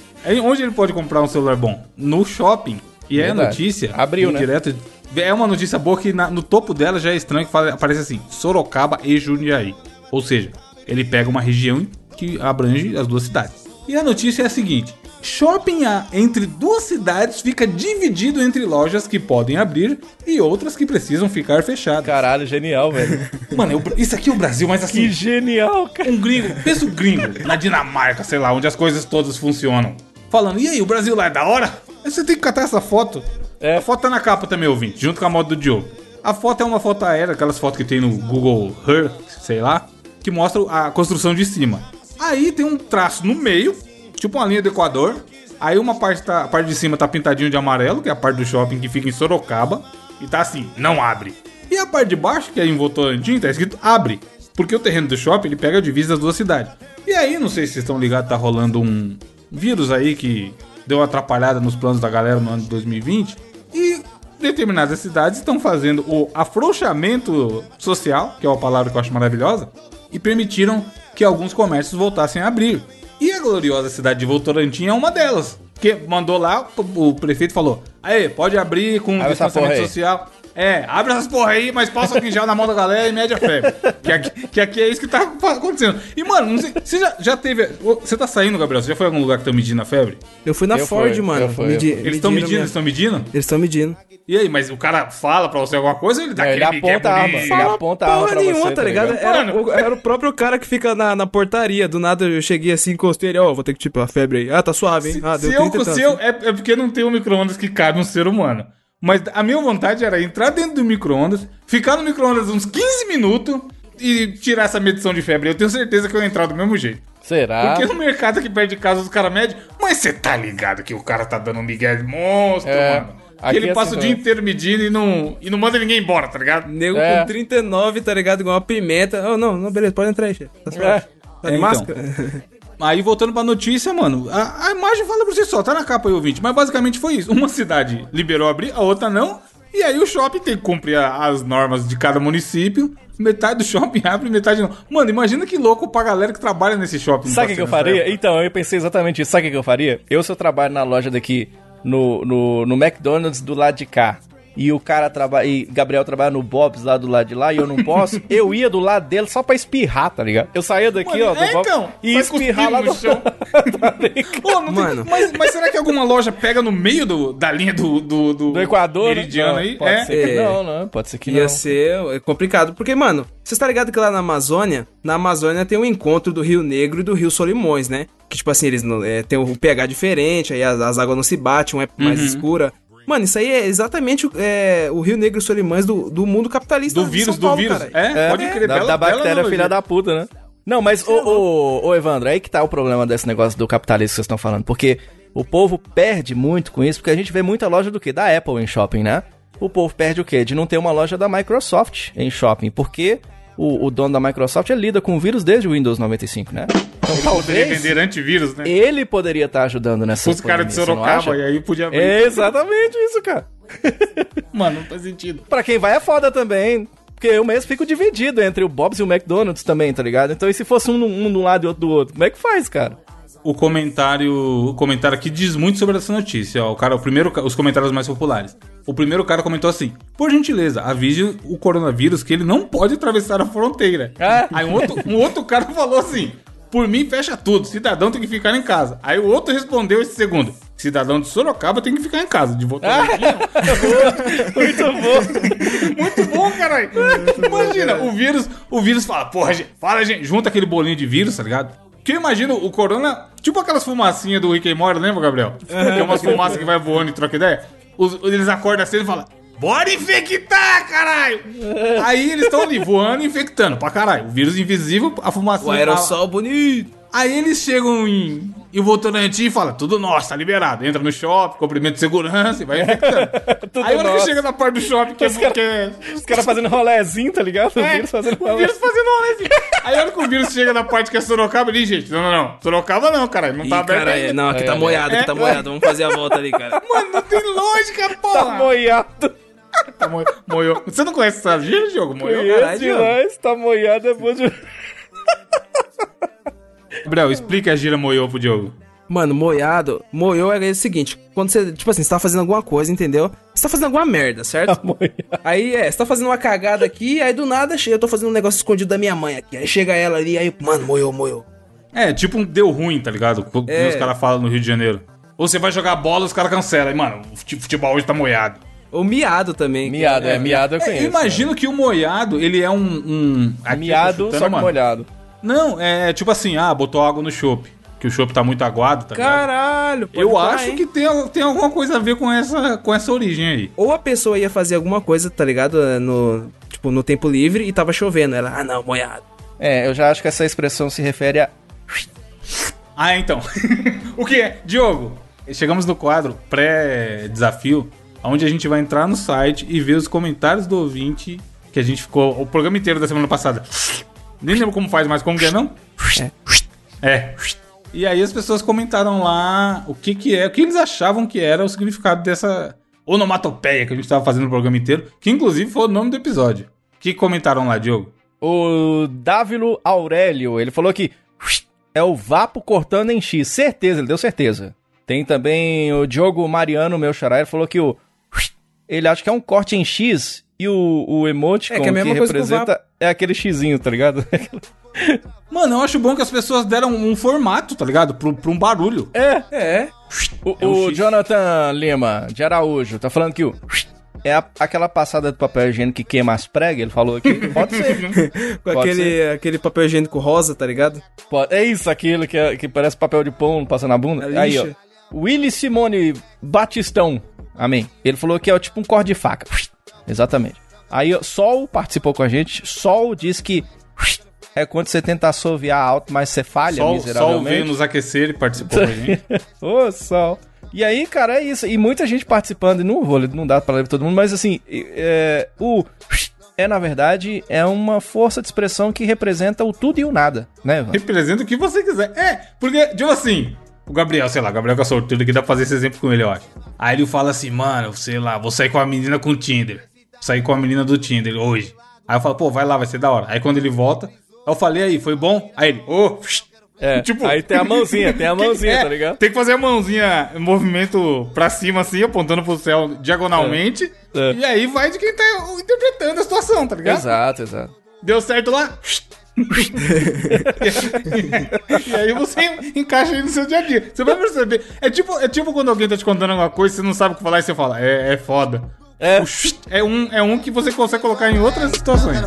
onde ele pode comprar um celular bom? No shopping. E é a Verdade. notícia. Abriu, né? Direto, é uma notícia boa que na- no topo dela já é estranho que fala- aparece assim: Sorocaba e Jundiaí. Ou seja, ele pega uma região que abrange as duas cidades. E a notícia é a seguinte: Shopping A entre duas cidades fica dividido entre lojas que podem abrir e outras que precisam ficar fechadas. Caralho, genial, velho. Mano, eu- isso aqui é o Brasil, mas assim. que genial, cara. Um gringo, pensa o gringo, na Dinamarca, sei lá, onde as coisas todas funcionam. Falando, e aí, o Brasil lá é da hora? Aí Você tem que catar essa foto. É. A foto tá na capa também, ouvinte, junto com a moto do Diogo. A foto é uma foto aérea, aquelas fotos que tem no Google Earth, sei lá, que mostra a construção de cima. Aí tem um traço no meio, tipo uma linha do Equador. Aí uma parte, tá, a parte de cima tá pintadinho de amarelo, que é a parte do shopping que fica em Sorocaba. E tá assim, não abre. E a parte de baixo, que é em Votorantim, tá escrito abre. Porque o terreno do shopping, ele pega a divisa das duas cidades. E aí, não sei se vocês estão ligados, tá rolando um vírus aí que deu uma atrapalhada nos planos da galera no ano de 2020. E determinadas cidades estão fazendo o afrouxamento social, que é uma palavra que eu acho maravilhosa, e permitiram que alguns comércios voltassem a abrir. E a gloriosa cidade de Votorantim é uma delas. Que mandou lá, o prefeito falou: Aê, pode abrir com distanciamento aí." social. É, abre essas porra aí, mas passa o já na mão da galera e mede a febre. Que aqui, que aqui é isso que tá acontecendo. E, mano, não sei, você já, já teve. Você tá saindo, Gabriel? Você já foi a algum lugar que estão medindo a febre? Eu fui na Eu Ford, fui, mano. eu fui, eu Medi-. Eles estão medindo, minha- eles estão medindo? Eles estão medindo. E aí, mas o cara fala pra você alguma coisa ou ele dá Não, ele aquele migué aponta a arma. Ele aponta a arma Porra pra nenhuma, você, tá ligado? Era, o, era o próprio cara que fica na, na portaria. Do nada eu cheguei assim, encostei ele, ó, vou ter que, tipo, a febre aí. Ah, tá suave, hein? Ah, Se eu, 30 e tanto. se eu, é, é porque não tem um micro-ondas que cabe um ser humano. Mas a minha vontade era entrar dentro do micro-ondas, ficar no micro-ondas uns 15 minutos e tirar essa medição de febre. Eu tenho certeza que eu ia entrar do mesmo jeito. Será? Porque no mercado aqui perto de casa os caras medem. Mas você tá ligado que o cara tá dando um migué de monstro, É, mano. aqui Que ele é passa assim o dia inteiro medindo e não, e não manda ninguém embora, tá ligado? Nego É. com 39, tá ligado? Igual uma pimenta. Oh, não, não, beleza, pode entrar aí, chefe. Tá. É. Tá de É, então. máscara? Aí voltando pra notícia, mano, a, a imagem fala por si só, tá na capa aí, ouvinte. Mas basicamente foi isso. Uma cidade liberou abrir, a outra não. E aí o shopping tem que cumprir a- as normas de cada município. Metade do shopping abre, metade não. Mano, imagina que louco pra galera que trabalha nesse shopping. Sabe o que, que eu essa faria? época. Então, eu pensei exatamente isso. Sabe o que, que eu faria? Eu, se eu trabalho na loja daqui, no, no, no McDonald's do lado de cá, e o cara trabalha. E Gabriel trabalha no Bob's lá do lado de lá, e eu não posso, eu ia do lado dele só pra espirrar, tá ligado? Eu saía daqui, Mano, ó, do é, Bob's então, e espirrar lá no chão. Tá? Pô, não tem- Mano. mas, mas será que alguma loja pega no meio do, da linha do, do, do, Do Equador? meridiano Não, aí? Pode é. ser que É. não, não. Pode ser que Ia não. ser é complicado. Porque, mano, você tá ligado que lá na Amazônia, na Amazônia tem um encontro do Rio Negro e do Rio Solimões, né? Que, tipo assim, eles não, é, tem o pH diferente, aí as, as águas não se batem, uma é mais Uhum. escura. Mano, isso aí é exatamente o, é, o Rio Negro e Solimões do, do mundo capitalista Do vírus, São Paulo, do vírus. caralho. É, É, pode crer. da, bela- da bactéria filha da puta, né? Não, mas, ô, ô, ô, Evandro, aí que tá o problema desse negócio do capitalismo que vocês estão falando. Porque o povo perde muito com isso, porque a gente vê muita loja do quê? Da Apple em shopping, né? O povo perde o quê? De não ter uma loja da Microsoft em shopping. Porque o, o dono da Microsoft ele lida com o vírus desde o Windows 95, né? Então Poderia talvez vender antivírus, né? ele poderia estar ajudando nessa Os caras de Sorocaba, e aí podia abrir. É exatamente isso, cara. Mano, não faz sentido. Pra quem vai é foda também. Porque eu mesmo fico dividido entre o Bob's e o McDonald's também, tá ligado? Então e se fosse um, um de um lado e outro do outro? Como é que faz, cara? O comentário, o comentário aqui diz muito sobre essa notícia. Ó, o cara, o primeiro, os comentários mais populares. O primeiro cara comentou assim: Por gentileza, avise o coronavírus que ele não pode atravessar a fronteira. Ah. Aí um outro, um outro cara falou assim: Por mim, fecha tudo. Cidadão tem que ficar em casa. Aí o outro respondeu esse segundo: Cidadão de Sorocaba tem que ficar em casa. De voltar aqui. Muito bom. Muito bom, caralho. Imagina, o vírus, o vírus fala, porra, gente, fala, gente, junta aquele bolinho de vírus, tá ligado? Que eu imagino o corona, tipo aquelas fumacinhas do Rick and Morty, lembra, Gabriel? Tem umas fumaças que vai voando e troca ideia. Os- eles acordam assim e falam, bora infectar, caralho! Aí eles estão ali voando e infectando pra caralho. O vírus invisível, a fumacinha. O aerossol bonito. Aí eles chegam em, em Votorantim e falam, tudo nosso, tá liberado. Entra no shopping, cumprimento de segurança e vai infectando. Aí a hora que chega na parte do shopping, que é, que é Os caras fazendo rolezinho, tá ligado? O é, vírus fazendo o rolé. vírus fazendo rolezinho. Aí a hora que o vírus chega na parte que é Sorocaba ali, gente, não, não, não. Sorocaba não, caralho. Não Ih, tá aberto cara, é, não, aqui É, tá é, moiado, aqui é. tá moiado. Vamos fazer a volta ali, cara. Mano, não tem lógica, porra. Tá moiado. Tá mo- moiou. Você não conhece essa gíria, jogo? Moiou? Conheço caralho, demais, tá moiado é bom de... Gabriel, explica a gira moiou pro Diogo. Mano, moiado, moiou é o seguinte, quando você, tipo assim, você tá fazendo alguma coisa, entendeu? Você tá fazendo alguma merda, certo? Aí é, você tá fazendo uma cagada aqui, aí do nada chega, eu tô fazendo um negócio escondido da minha mãe aqui. Aí chega ela ali, aí, mano, moiou, moiou. É, tipo um deu ruim, tá ligado? Como É. os caras falam no Rio de Janeiro. Ou você vai jogar bola, os caras cancelam. Aí, mano, o fute- futebol hoje tá moiado. Ou miado também. Miado, é, miado eu É, conheço. eu imagino que o moiado, ele é um... um aqui eu tô Miado, chutando, só que mano. molhado. Não, é tipo assim, ah, botou água no chopp. Que o chopp tá muito aguado, tá ligado? Caralho, pode Eu acho hein? que tem, tem alguma coisa a ver com essa, com essa origem aí. Ou a pessoa ia fazer alguma coisa, tá ligado? No, tipo, no tempo livre e tava chovendo. Ela, ah não, moiado. É, eu já acho que essa expressão se refere a... Ah, então. o que é? Diogo, chegamos no quadro pré-desafio, onde a gente vai entrar no site e ver os comentários do ouvinte que a gente ficou o programa inteiro da semana passada. Nem lembro como faz mais, como que é, não? É. E aí as pessoas comentaram lá o que que é, o que eles achavam que era o significado dessa onomatopeia que a gente tava fazendo no programa inteiro, que inclusive foi o nome do episódio. O que comentaram lá, Diogo? O Dávilo Aurélio, ele falou que é o vapo cortando em X. Certeza, ele deu certeza. Tem também o Diogo Mariano, meu xará, ele falou que o ele acha que é um corte em X e o, o emoticon É que é a mesma coisa que o representa é aquele xizinho, tá ligado? Mano, eu acho bom que as pessoas deram um formato, tá ligado? Pra, pra um barulho. é, É. O, É um o. Jonathan Lima, de Araújo, tá falando que o é a- aquela passada do papel higiênico que queima as pregas, ele falou aqui. Pode ser. Com Pode aquele, aquele papel higiênico rosa, tá ligado? Pode- É isso, aquilo que, é- que parece papel de pão passando na bunda. É Aí, ó. Willy Simone Batistão. Amém. Ele falou que é tipo um corte de faca. Exatamente. Aí, Sol participou com a gente. Sol diz que é quando você tenta assoviar alto, mas você falha Sol, Sol miseravelmente. veio nos aquecer e participou com a gente. Ô, Sol. E aí, cara, é isso. E muita gente participando. E não vou, não dá pra ler todo mundo, mas assim, é, o é, na verdade, é uma força de expressão que representa o tudo e o nada, né, Ivan? Representa o que você quiser. É, porque, tipo assim, o Gabriel, sei lá, o Gabriel que é sorteiro aqui, dá pra fazer esse exemplo com ele, acho. Aí ele fala assim, mano, sei lá, vou sair com a menina com o Tinder. Vou sair com a menina do Tinder hoje. Aí eu falo, pô, vai lá, vai ser da hora. Aí quando ele volta, eu falei aí, foi bom? Aí ele, ô, É, aí tem a mãozinha, tem a mãozinha, É, tá ligado? Tem que fazer a mãozinha, movimento pra cima assim, apontando pro céu diagonalmente. É. E aí vai de quem tá interpretando a situação, tá ligado? Exato, exato. Deu certo lá? e aí você encaixa aí no seu dia a dia. Você vai perceber. É tipo, é tipo quando alguém tá te contando alguma coisa, você não sabe o que falar e você fala, é, é foda. É. É um, é um que você consegue colocar em outras situações.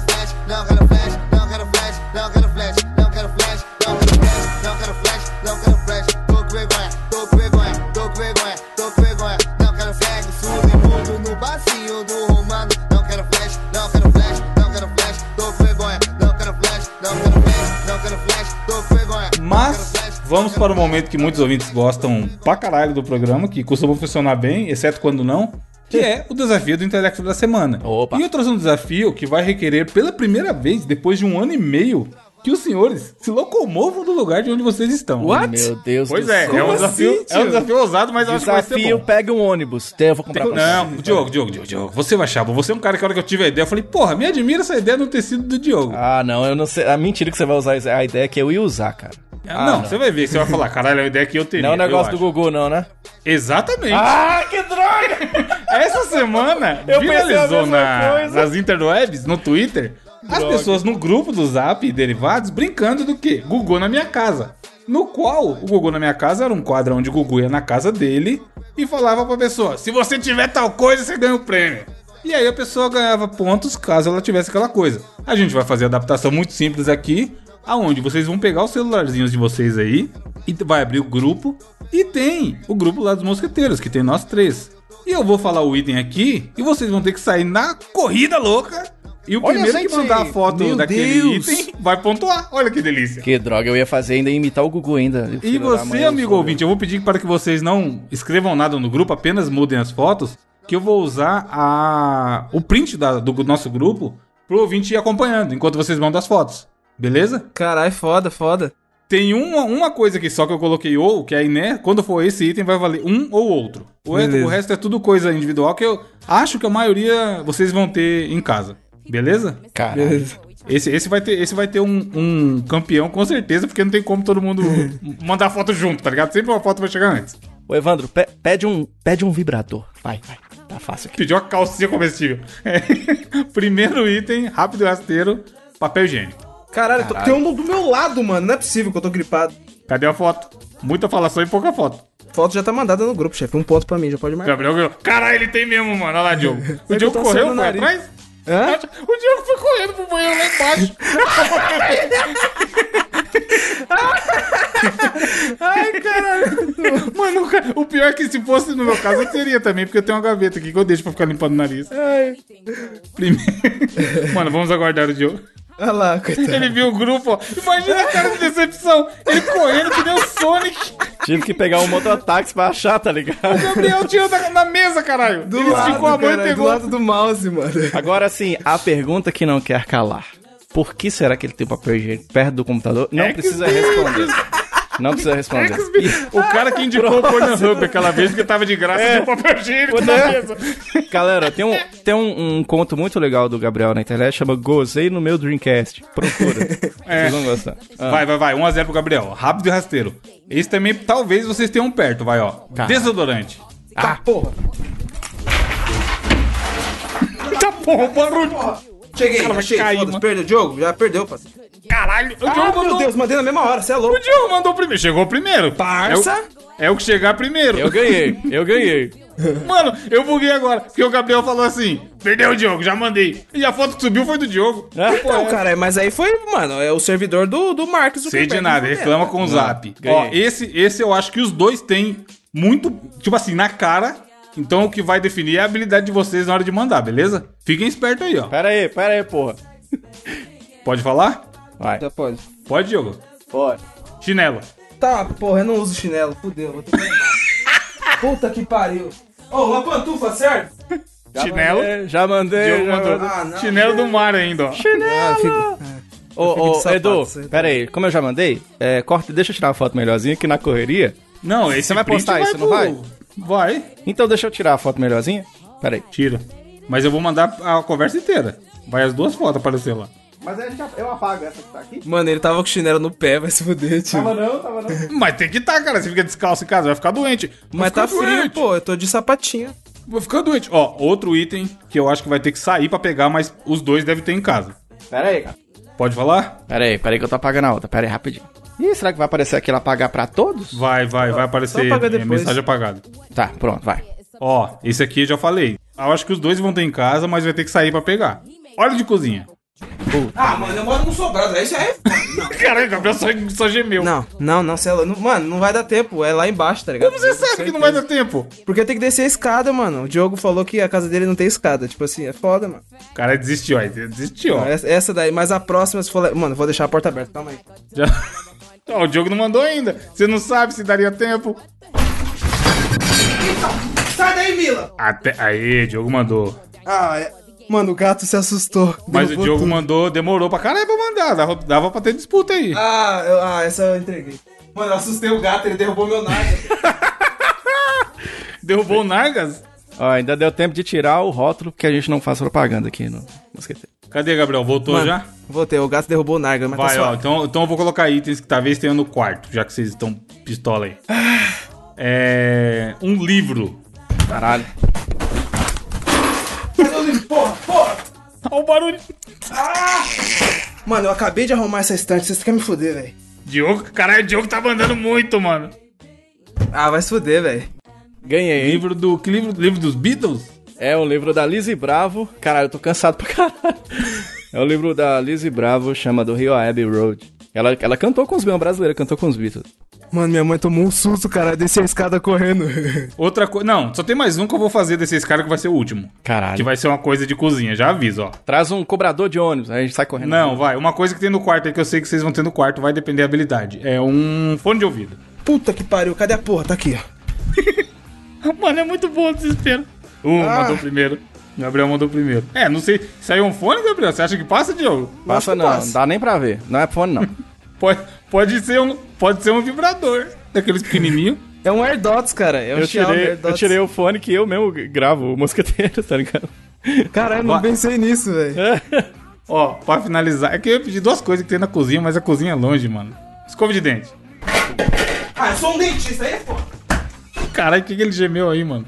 Vamos para o momento que muitos ouvintes gostam pra caralho do programa, que costuma funcionar bem, exceto quando não, que é o desafio do intelecto da semana. Opa. E eu trouxe um desafio que vai requerer pela primeira vez, depois de um ano e meio, que os senhores se locomovam do lugar de onde vocês estão. What? Meu Deus Pois do é, céu. é um, desafio, assim, é um tio? desafio ousado, mas eu acho que vai ser Desafio, bom. pega um ônibus. Eu vou comprar pra você. Não, Diogo, Diogo, Diogo, Diogo, Diogo, você vai achar, você é um cara que a hora que eu tive a ideia, eu falei, porra, me admira essa ideia no tecido do Diogo. Ah, não, eu não sei. A mentira que você vai usar é a ideia que eu ia usar, cara. Ah, não, você vai ver, você vai falar, caralho, é uma ideia que eu teria. Não é o negócio do. Gugu, não, né? Exatamente. Ah, que droga! Essa semana Eu viralizou na- nas interwebs, no Twitter, as pessoas no grupo do Zap e derivados brincando do quê? Gugu na minha casa. No qual o Gugu na minha casa era um quadro onde o Gugu ia na casa dele e falava pra pessoa: se você tiver tal coisa, você ganha o prêmio. E aí a pessoa ganhava pontos caso ela tivesse aquela coisa. A gente vai fazer a adaptação muito simples aqui, aonde vocês vão pegar os celularzinhos de vocês aí e vai abrir o grupo e tem o grupo lá dos mosqueteiros, que tem nós três. E eu vou falar o item aqui e vocês vão ter que sair na corrida louca. E o Olha, primeiro que mandar a foto meu daquele Deus. item vai pontuar. Olha que delícia. Que droga, eu ia fazer ainda imitar o Gugu ainda. E você, eu amigo ouvinte, eu vou pedir para que vocês não escrevam nada no grupo, apenas mudem as fotos, que eu vou usar a... o print da- do nosso grupo pro ouvinte ir acompanhando enquanto vocês mandam as fotos. Beleza? Caralho, foda, foda. Tem uma, uma coisa aqui só que eu coloquei ou, que aí, né, quando for esse item vai valer um ou outro. O, resto- o resto é tudo coisa individual que eu acho que a maioria vocês vão ter em casa. Beleza? Caralho. Beleza. Esse, esse vai ter, esse vai ter um, um campeão com certeza, porque não tem como todo mundo mandar foto junto, tá ligado? Sempre uma foto vai chegar antes. Ô, Evandro, pe- pede um, pede um vibrador. Vai, vai. Tá fácil aqui. Pediu uma calcinha comestível. É. Primeiro item, rápido e rasteiro, papel higiênico. Caralho, tô- tem um do meu lado, mano. Não é possível que eu tô gripado. Cadê a foto? Muita falação e pouca foto. Foto já tá mandada no grupo, chefe. Um ponto pra mim, já pode marcar. Gabriel ganhou. Caralho, ele tem mesmo, mano. Olha lá, Diogo. O Diogo correu, assando o foi nariz. atrás? Hã? O Diogo foi correndo pro banheiro lá embaixo. Ai, caralho. Mano, o pior é que se fosse no meu caso, eu teria também, porque eu tenho uma gaveta aqui que eu deixo pra ficar limpando o nariz. Primeiro. Mano, vamos aguardar o Diogo. Olha lá, coitado. Ele viu o grupo, ó. Imagina a cara de decepção. Ele correndo que o Sonic. Tive que pegar um mototáxi pra achar, tá ligado? O Gabriel tirou da, na mesa, caralho. Do Ele lado, esticou a mão e caralho, do pegou. lado do mouse, mano. Agora sim, a pergunta que não quer calar. Por que será que ele tem papel higiênico perto do computador? Não É precisa responder. Não precisa responder. O cara que indicou o Pornhub aquela vez que tava de graça É. de papel higiênico na mesa. Galera, tem, um, tem um, um conto muito legal do Gabriel na internet, chama Gozei no meu Dreamcast. Procura. É. Vocês vão gostar. Ah, Vai, vai, vai. 1x0 pro Gabriel. Rápido e rasteiro. Esse também, talvez vocês tenham perto, vai, ó. Caralho. Desodorante. Tá, porra. Tá bom, barulho. Cheguei, Cara, vai achei. cair, perdeu o jogo? Já perdeu, parceiro. Caralho. O Diogo Ah, mandou. meu Deus, mandei na mesma hora, você é O louco. Diogo mandou primeiro. Chegou primeiro. Parça. É o, é o que chegar primeiro. Eu ganhei, eu ganhei. Mano, eu buguei agora. Porque o Gabriel falou assim: perdeu o Diogo, já mandei. E a foto que subiu foi do Diogo. Ah, Então, cara, mas aí foi, mano, é o servidor do, do Mark Sei de nada, reclama com o Zap. ganhei. Ó, esse, esse eu acho que os dois têm muito, tipo assim, na cara. Então o que vai definir é a habilidade de vocês na hora de mandar, beleza? Fiquem espertos aí, ó. Pera aí, pera aí, porra. Pode falar? Vai. Já pode. Pode, Diogo. Pode. Chinelo. Tá, porra, eu não uso chinelo. Fudeu, vou ter que. Puta que pariu. Ô, uma pantufa, certo? Chinelo. Mandei, já mandei. Diogo já mandou. Ah, não. Chinelo do mar ainda, ó. Ah, fico... Ô, fico de ô, sapato, Edu, pera aí. Como eu já mandei, é, corta, deixa eu tirar uma foto melhorzinha aqui na correria. Não, esse Você vai postar isso, não vai? Vai. Então deixa eu tirar a foto melhorzinha. Pera aí. Tira. Mas eu vou mandar a conversa inteira. Vai as duas fotos aparecer lá. Mas eu apago essa que tá aqui. Mano, ele tava com chinelo no pé, vai se fuder, tio. não, tava não. Mas tem que tá, cara. Você fica descalço em casa, vai ficar doente. Vai Mas ficar tá frio, doente. pô, eu tô de sapatinho. Vou ficar doente. Ó, outro item que eu acho que vai ter que sair pra pegar, mas os dois devem ter em casa. Pera aí, cara. Pode falar? Pera aí, pera aí que eu tô apagando a outra. Pera aí, rapidinho. Ih, será que vai aparecer aquilo apagar pra todos? Vai, vai, vai aparecer é, mensagem apagada. Tá, pronto, vai. Ó, esse aqui eu já falei. Eu acho que os dois vão ter em casa, mas vai ter que sair pra pegar. Óleo de cozinha. Ah, mano, eu moro no sobrado, aí isso é... Caralho, Gabriel só, só gemeu. Não, não, não, cê é louco. Mano, não vai dar tempo, é lá embaixo, tá ligado? Como você sabe que não vai dar tempo? Porque tem que descer a escada, mano. O Diogo falou que a casa dele não tem escada. Tipo assim, é foda, mano. O cara desistiu, aí desistiu, ó. Essa, essa daí, mas a próxima, se for. Mano, vou deixar a porta aberta, calma aí. Já... Ó, o Diogo não mandou ainda. Você não sabe se daria tempo. Sai daí, Mila! Até... Aí, Diogo mandou. Ah, é... Mano, o gato se assustou. Mas o Diogo tudo. mandou, demorou pra caralho pra mandar. Dava, dava pra ter disputa aí. Ah, eu- ah, essa eu entreguei. Mano, eu assustei o gato, ele derrubou meu nada. Derrubou o Nargas? Ó, ainda deu tempo de tirar o rótulo, porque a gente não faz propaganda aqui no Mosqueteiro. Cadê, Gabriel? Voltou Mano, já? Voltei, o gato derrubou o Narga, mas Vai, tá ó. Então, então eu vou colocar itens que talvez tenham no quarto, já que vocês estão pistola aí. É. Um livro. Caralho. Porra, porra! Olha o barulho. Mano, eu acabei de arrumar essa estante, vocês querem me fuder, velho. Diogo, caralho, o Diogo tá mandando muito, mano. Ah, vai se fuder, velho. Ganhei? Livro do. Que livro? Livro dos Beatles? É um livro da Lizzie Bravo. Caralho, eu tô cansado pra caralho. É um livro da Lizzie Bravo, chama do Rio Abbey Road. Ela, ela cantou com os Beatles, brasileira, cantou com os Beatles. Mano, minha mãe tomou um susto, cara, desci a escada correndo. Outra coisa. Não, só tem mais um que eu vou fazer desses caras que vai ser o último. Caralho. Que vai ser uma coisa de cozinha, já aviso, ó. Traz um cobrador de ônibus, aí a gente sai correndo. Não, vai. Uma coisa que tem no quarto aí que eu sei que vocês vão ter no quarto, vai depender da habilidade. É um fone de ouvido. Puta que pariu, cadê a porra? Tá aqui, ó. Mano, é muito bom o desespero. Um, Ah. mandou primeiro. Gabriel mandou primeiro. É, não sei. Saiu um fone, Gabriel? Você acha que passa, Diogo? Passa não, passa. não dá nem pra ver. Não é fone, não. Pode, pode, ser um, pode ser um vibrador. Daqueles pequenininhos. É um AirDots, cara. É um Eu tirei, eu tirei o fone que eu mesmo gravo o mosqueteiro, tá ligado? Caralho, não pensei nisso, velho. Ó, pra finalizar. É que eu ia pedir duas coisas que tem na cozinha, mas a cozinha é longe, mano. Escova de dente. Ah, eu sou um dentista, aí é foda. Caralho, o que, que ele gemeu aí, mano?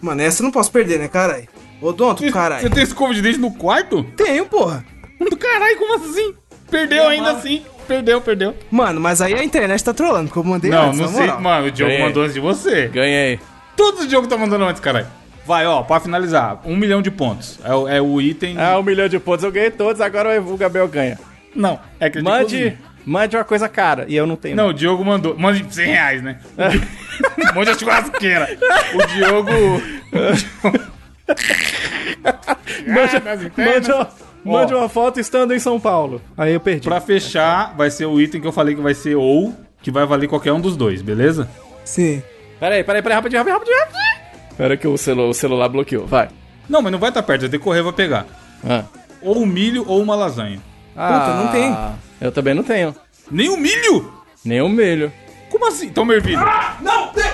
Mano, essa eu não posso perder, né, caralho? Odonto, Você caralho. tem escova de dente no quarto? Tenho, porra. Do caralho, como assim? Perdeu ainda assim. Perdeu, perdeu. Mano, mas aí a internet tá trolando, porque eu mandei Não, antes, não sei. moral. Mano, o Diogo Ganhei. mandou antes de você. Ganhei. Todos os Diogo tá mandando antes, caralho. Vai, ó, pra finalizar. Um milhão de pontos. É, o- é o item. Ah, um milhão de pontos eu ganhei todos, agora o Gabriel ganha. Não, é que de Mande, cozinha. Mande uma coisa cara, e eu não tenho. Não, o Diogo mandou. Mande 100 reais, né? Mande a churrasqueira. O Diogo. Mande, Ah, mande, uma, mande uma foto estando em São Paulo. Aí eu perdi. Pra fechar, vai ser o item que eu falei que vai ser ou, que vai valer qualquer um dos dois, beleza? Sim. Peraí, peraí, peraí, rapidinho, rapidinho, rapidinho. Pera que o, celu, o celular bloqueou, vai. Não, mas não vai estar perto, vai ter que correr pra pegar. Ah. Ou um milho ou uma lasanha. Ah, não tem. Eu também não tenho. Nem um milho? Nem um milho. Como assim? Então, ervilha. Não, tem...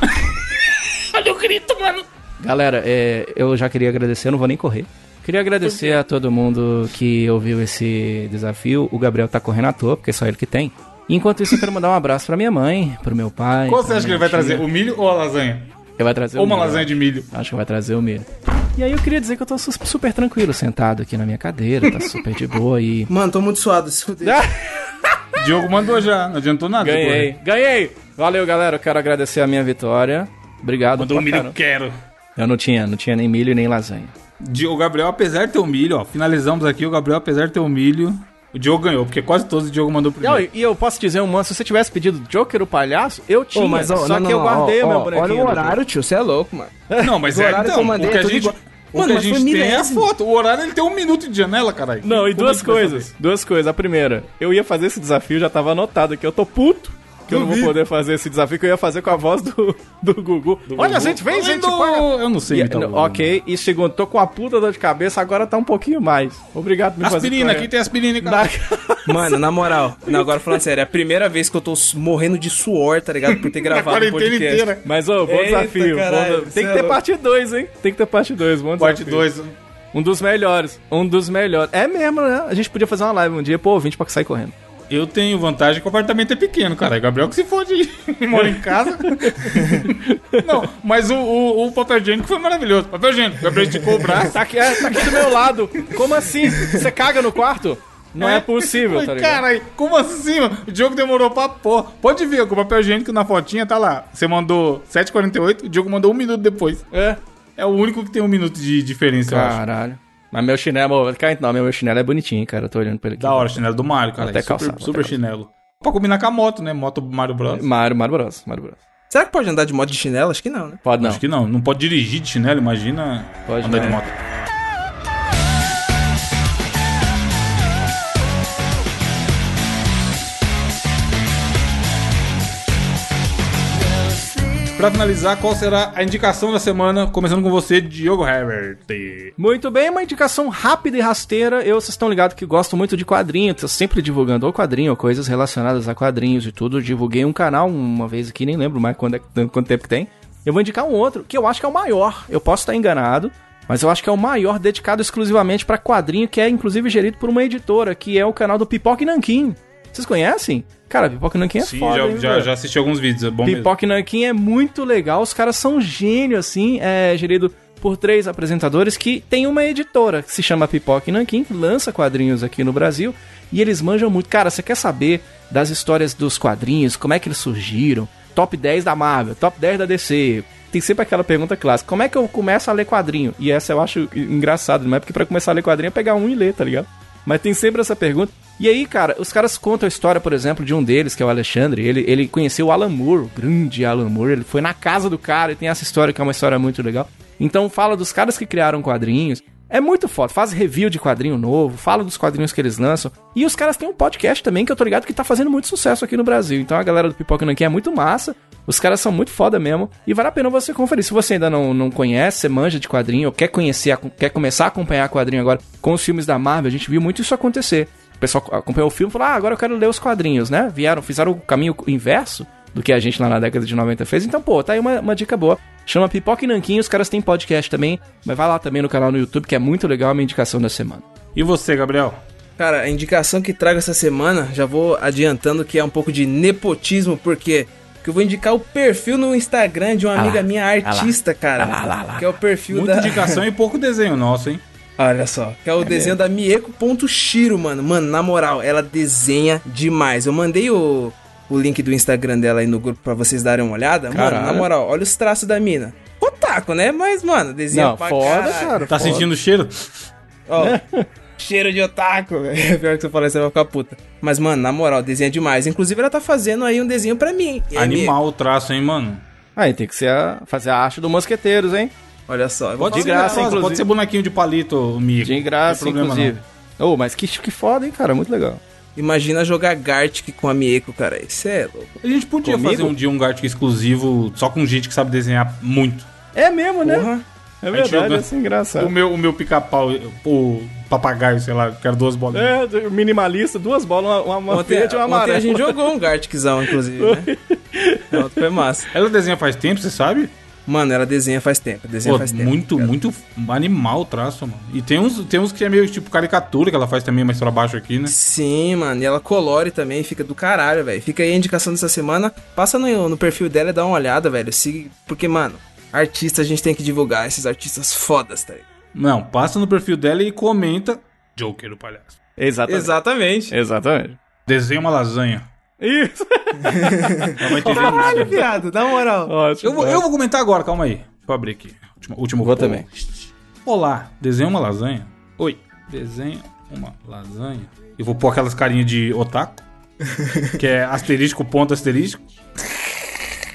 Olha o grito, mano. Galera, é, eu já queria agradecer, eu não vou nem correr. Queria agradecer a todo mundo que ouviu esse desafio. O Gabriel tá correndo à toa, porque é só ele que tem. Enquanto isso, eu quero mandar um abraço pra minha mãe, pro meu pai. Qual você acha que ele vai tia. trazer? O milho ou a lasanha? Ele vai trazer Ou o uma milho. lasanha de milho? Acho que vai trazer o milho. E aí eu queria dizer que eu tô su- super tranquilo, sentado aqui na minha cadeira, tá super de boa e... Mano, tô muito suado, se fuder. Diogo mandou já, não adiantou nada. Ganhei, ganhei! Valeu, galera, eu quero agradecer a minha vitória. Obrigado. Mandou um milho, quero. Eu não tinha, não tinha nem milho nem lasanha. O Gabriel, apesar de ter o milho, ó, finalizamos aqui, o Gabriel, apesar de ter o milho, o Diogo ganhou, porque quase todos o Diogo mandou primeiro. e, e eu posso dizer, um mano, se você tivesse pedido Joker o palhaço, eu tinha, Ô, mas, ó, só não, que não, eu guardei ó, o meu bonequinho. Olha o horário, tio, você é louco, mano. Não, mas O é, horário que então, eu mandei o que é a gente, igual. O Mano, que a gente tem é a milésimo. foto. O horário ele tem um minuto de janela, caralho. Não, e Como duas é coisas. Duas coisas. A primeira, eu ia fazer esse desafio, já tava anotado aqui. Eu tô puto que eu não vou poder fazer esse desafio que eu ia fazer com a voz do, do Gugu. Olha, a gente vem, gente, do... paga. Eu não sei E- imitar o não, Gugu. ok, e segundo, tô com a puta dor de cabeça, agora tá um pouquinho mais. Obrigado por me fazer Aspirina, aqui tem aspirina, cara. Na- Mano, na moral, não, agora falando sério, é a primeira vez que eu tô morrendo de suor, tá ligado? Por ter gravado quarentena podcast. inteira. Mas, ô, bom Eita, desafio. bom caralho, de- Tem que é ter parte 2, hein? Tem que ter parte 2, bom Parte desafio. 2. Um dos melhores. Um dos melhores. É mesmo, né? A gente podia fazer uma live um dia, pô, ouvinte pra sair correndo. Eu tenho vantagem que o apartamento é pequeno, cara. E Gabriel que se fode. Mora em casa. não, mas o, o, o papel higiênico foi maravilhoso. Papel higiênico, Gabriel esticou o braço. Tá aqui, é, tá aqui do meu lado. Como assim? Você caga no quarto? Não é, possível, Ai, tá ligado? Caralho, como assim, mano? O Diogo demorou pra porra. Pode ver, que o papel higiênico na fotinha tá lá. Você mandou 7h48, o Diogo mandou um minuto depois. É. É o único que tem um minuto de diferença, eu acho. Caralho. Mas meu chinelo, cara, não, meu chinelo é bonitinho, cara. Eu tô olhando pra ele aqui. Da hora, chinelo do Mario, cara. Até super calçar, até super calçar. chinelo. Pra combinar com a moto, né? Moto Mario Bros. Mario, Mario Bros, Mario Bros. Será que pode andar de moto de chinelo? Acho que não, né? Pode não. Acho que não. Não pode dirigir de chinelo, imagina Pode andar não. de moto. Pra finalizar, qual será a indicação da semana? Começando com você, Diogo Herbert. Muito bem, uma indicação rápida e rasteira. Eu, vocês estão ligados que gosto muito de quadrinhos, tô sempre divulgando ou quadrinho, ou coisas relacionadas a quadrinhos e tudo. Divulguei um canal uma vez aqui, nem lembro mais quando é, quanto tempo que tem. Eu vou indicar um outro, que eu acho que é o maior. Eu posso estar enganado, mas eu acho que é o maior dedicado exclusivamente para quadrinho, que é inclusive gerido por uma editora, que é o canal do Pipoca e Nanquim. Vocês conhecem? Cara, Pipoca Nanquim é Sim, foda, já, hein, já, já assisti alguns vídeos, é bom mesmo. Pipoca e Nanquim é muito legal, os caras são gênio, assim, é gerido por três apresentadores que tem uma editora que se chama Pipoca que lança quadrinhos aqui no Brasil, e eles manjam muito. Cara, você quer saber das histórias dos quadrinhos, como é que eles surgiram, top 10 da Marvel, top 10 da DC, tem sempre aquela pergunta clássica, como é que eu começo a ler quadrinho? E essa eu acho engraçado, não é porque pra começar a ler quadrinho é pegar um e ler, tá ligado? Mas tem sempre essa pergunta. E aí, cara, os caras contam a história, por exemplo, de um deles, que é o Alexandre. Ele, ele conheceu o Alan Moore, o grande Alan Moore. Ele foi na casa do cara e tem essa história que é uma história muito legal. Então fala dos caras que criaram quadrinhos. É muito foda. Faz review de quadrinho novo, fala dos quadrinhos que eles lançam. E os caras têm um podcast também que eu tô ligado que tá fazendo muito sucesso aqui no Brasil. Então a galera do Pipoca Nanquim é muito massa. Os caras são muito foda mesmo. E vale a pena você conferir. Se você ainda não, não conhece, manja de quadrinho, ou quer conhecer, quer começar a acompanhar quadrinho agora com os filmes da Marvel, a gente viu muito isso acontecer. O pessoal acompanhou o filme e falou: Ah, agora eu quero ler os quadrinhos, né? Vieram, fizeram o caminho inverso do que a gente lá na década de 90 fez. Então, pô, tá aí uma, uma dica boa. Chama Pipoca e Nanquim, os caras têm podcast também. Mas vai lá também no canal no YouTube, que é muito legal, a minha indicação da semana. E você, Gabriel? Cara, a indicação que trago essa semana, já vou adiantando que é um pouco de nepotismo, porque que eu vou indicar o perfil no Instagram de uma Ah amiga lá, minha artista, cara. Ah lá, lá, lá. Que é o perfil Muita da. indicação e pouco desenho nosso, hein? Olha só, que é o desenho da Mieko.shiro, mano. Mano, na moral, ela desenha demais. Eu mandei o, o link do Instagram dela aí no grupo pra vocês darem uma olhada. Mano, Caralho. na moral, olha os traços da mina. Otaku, né? Mas, mano, desenha Não, pra foda, caralho. cara. Tá foda. sentindo o cheiro? Ó, cheiro de otaku. velho. Pior que você falar, você vai ficar puta. Mas, mano, na moral, desenha demais. Inclusive, ela tá fazendo aí um desenho pra mim. E aí, Animal o traço, hein, mano? Aí tem que ser a, fazer a arte do Mosqueteiros, hein? Olha só. eu vou Pode De ser, graça, pode- inclusive. Pode ser bonequinho de palito, Mico. De graça, Não tem problema, inclusive. Ô, mas que, que foda, hein, cara? Muito legal. Imagina jogar Gartic com a Mieko, cara. Isso é louco. A gente podia Comigo? fazer um dia um Gartic exclusivo só com gente que sabe desenhar muito. É mesmo, né? É verdade, joga- assim, engraçado. O meu, o meu pica-pau, o papagaio, sei lá, quero duas bolinhas. É, minimalista, duas bolas, uma, uma Ontem, verde e uma amarela. a gente jogou um Garticzão, inclusive, né? Não, foi massa. Ela desenha faz tempo, você sabe? Mano, ela desenha faz tempo. Desenha Pô, faz tempo. muito, cara. muito animal o traço, mano. E tem uns, tem uns que é meio tipo caricatura que ela faz também mais pra baixo aqui, né? Sim, mano. E ela colore também, fica do caralho, velho. Fica aí a indicação dessa semana. Passa no, no perfil dela e dá uma olhada, velho. Se, porque, mano, artista a gente tem que divulgar. Esses artistas fodas, tá ligado? Não, passa no perfil dela e comenta Joker, o palhaço. Exatamente. Exatamente. Exatamente. Desenha uma lasanha. Isso. Caralho, nada. viado, na moral. Ótimo. Eu vou, eu vou comentar agora, calma aí. Deixa eu abrir aqui. Último, último Vou post. também. Olá, desenha uma lasanha? Oi, desenha uma lasanha. Eu vou pôr aquelas carinhas de otaku, que é asterisco, ponto asterisco.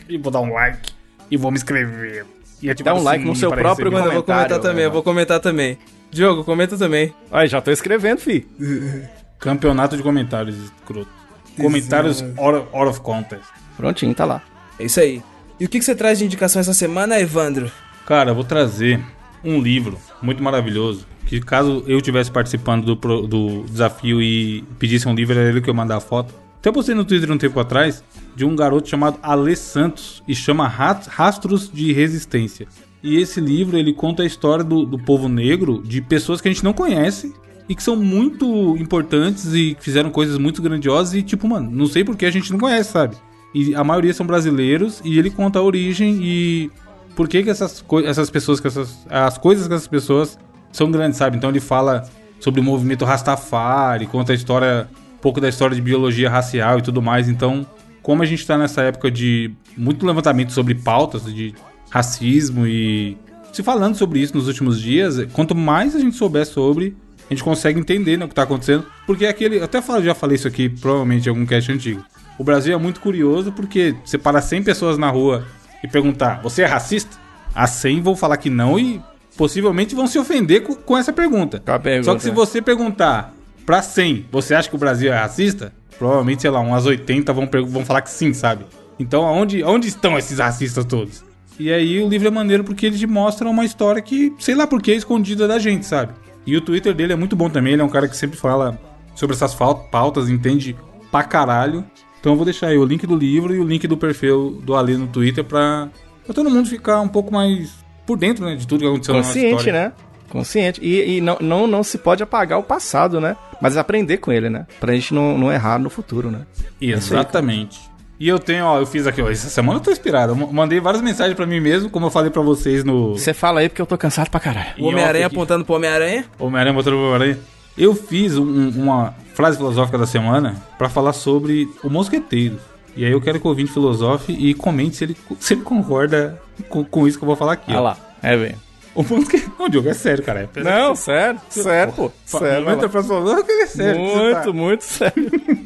E vou dar um like. E vou me inscrever. E ativar Dá um like no seu próprio. Mano, eu vou comentar Comentário, também, eu vou comentar também. Diogo, comenta também. Aí, já tô escrevendo, fi. Campeonato de comentários, escroto. Comentários out, out of contest. Prontinho, tá lá. É isso aí. E o que, que você traz de indicação essa semana, Evandro? Cara, eu vou trazer um livro muito maravilhoso. Que caso eu estivesse participando do, pro- do desafio e pedisse um livro, era ele que eu mandar a foto. Até postei no Twitter um tempo atrás de um garoto chamado Ale Santos e chama Rastros de Resistência. E esse livro ele conta a história do, do povo negro, de pessoas que a gente não conhece e que são muito importantes e fizeram coisas muito grandiosas e tipo, mano, não sei porque a gente não conhece, sabe? E a maioria são brasileiros e ele conta a origem e por que, que essas, essas pessoas, que essas, as coisas que essas pessoas são grandes, sabe? Então ele fala sobre o movimento Rastafari, conta a história, um pouco da história de biologia racial e tudo mais. Então, como a gente tá nessa época de muito levantamento sobre pautas de racismo e se falando sobre isso nos últimos dias, quanto mais a gente souber sobre, a gente consegue entender né, o que está acontecendo. Porque é aquele. Até já falei isso aqui, provavelmente, em algum cast antigo. O Brasil é muito curioso porque você para 100 pessoas na rua e perguntar: você é racista? As 100 vão falar que não e possivelmente vão se ofender com, com essa pergunta. pergunta. Só que se né? você perguntar para 100, você acha que o Brasil é racista? Provavelmente, sei lá, umas 80 vão, vão falar que sim, sabe? Então, aonde, estão esses racistas todos? E aí o livro é maneiro porque eles mostram uma história que, sei lá porquê, é escondida da gente, sabe? E o Twitter dele é muito bom também, ele é um cara que sempre fala sobre essas pautas, entende pra caralho. Então eu vou deixar aí o link do livro e o link do perfil do Ali no Twitter pra, pra todo mundo ficar um pouco mais por dentro, né, de tudo que aconteceu Consciente, na nossa Consciente, né? Consciente. E, e não, não, não se pode apagar o passado, né? Mas aprender com ele, né? Pra gente não, não errar no futuro, né? Exatamente. E eu tenho, ó, eu fiz aqui, ó, essa semana eu tô inspirado. Eu mandei várias mensagens para mim mesmo, como eu falei para vocês no. Você fala aí porque eu tô cansado pra caralho. O Homem-Aranha apontando pro Homem-Aranha? Homem-Aranha apontando pro Homem-Aranha. Eu fiz um, uma frase filosófica da semana para falar sobre o mosqueteiro. E aí eu quero que o ouvinte filosofe e comente se ele, se ele concorda com, com isso que eu vou falar aqui. Ah Olha lá, é bem. O mosqueteiro. Não, Diogo, é sério, cara. É não, sério, sério, pô. Sério. Muito, pra... É sério, tá- muito, muito sério.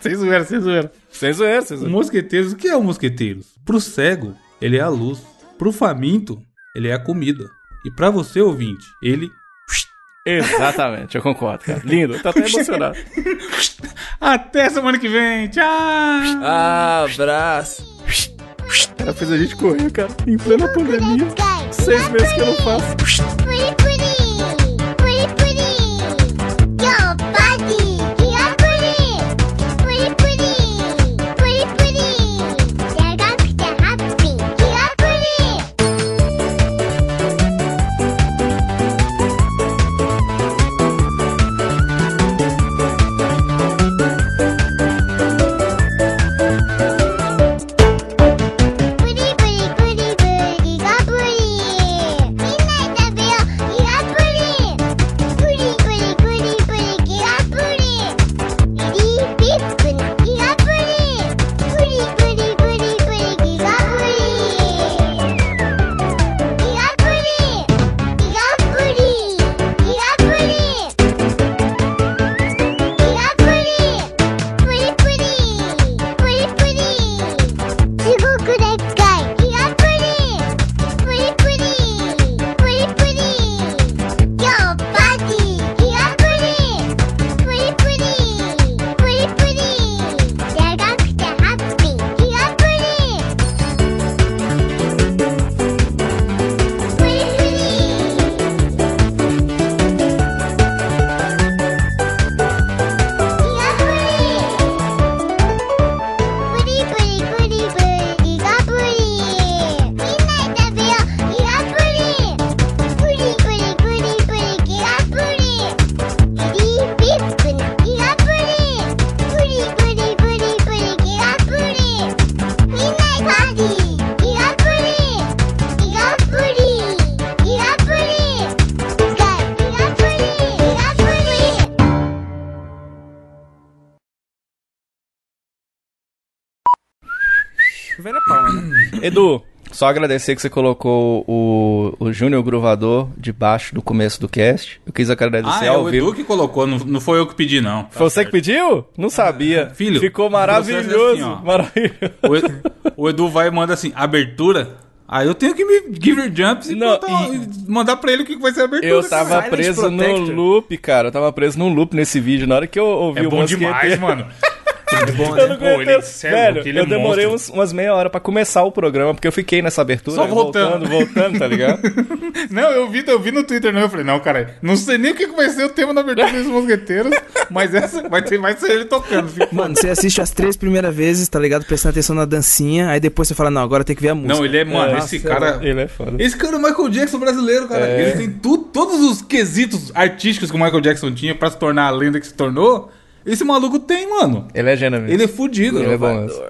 sem zoeira, sem zoeira. Sem zoeira, sem zoeira. Mosqueteiros, o que é o mosqueteiros? Pro cego, ele é a luz. Pro faminto, ele é a comida. E para você, ouvinte, ele. Exatamente, eu concordo, cara. Lindo, tá até emocionado. até semana que vem, tchau! Abraço! Ela fez a gente correr, cara, em plena pandemia. Seis meses que eu não faço. Edu, só agradecer que você colocou o, o Júnior Gruvador debaixo do começo do cast. Eu quis agradecer Ah, é ao o vivo. Edu que colocou, não, não foi eu que pedi, não. Tá Foi você certo. que pediu? Não sabia. Filho, Ficou o é maravilhoso. assim, maravilhoso. O Edu, o Edu vai e manda assim, abertura. Aí eu tenho que me give your jumps e, Não, botar- e- mandar pra ele o que vai ser a abertura. Eu tava preso no Protector. loop, cara. Eu tava preso num loop nesse vídeo. Na hora que eu ouvi É o bom mosqueteiro- demais, mano. É bom, Eu né? não Pô, ele aguentei. cego, Velho, ele é eu demorei uns, umas meia hora pra começar o programa, porque eu fiquei nessa abertura. Só aí voltando. voltando, voltando, tá ligado? Não, eu vi, eu vi no Twitter, não. Eu falei, não, cara, não sei nem o que vai ser o tema da abertura dos mosqueteiros, mas essa vai, ter, vai ser ele tocando. filho. Mano, você assiste as três primeiras vezes, tá ligado? Prestando atenção na dancinha, aí depois você fala, não, agora tem que ver a música. Não, ele é, mano, É, esse nossa, cara. Ele é foda. Esse cara é o Michael Jackson brasileiro, cara. É. Ele tem tu, todos os quesitos artísticos que o Michael Jackson tinha pra se tornar a lenda que se tornou. Esse maluco tem, mano. Ele é gênio mesmo. Ele é fudido. Ele é bom mesmo.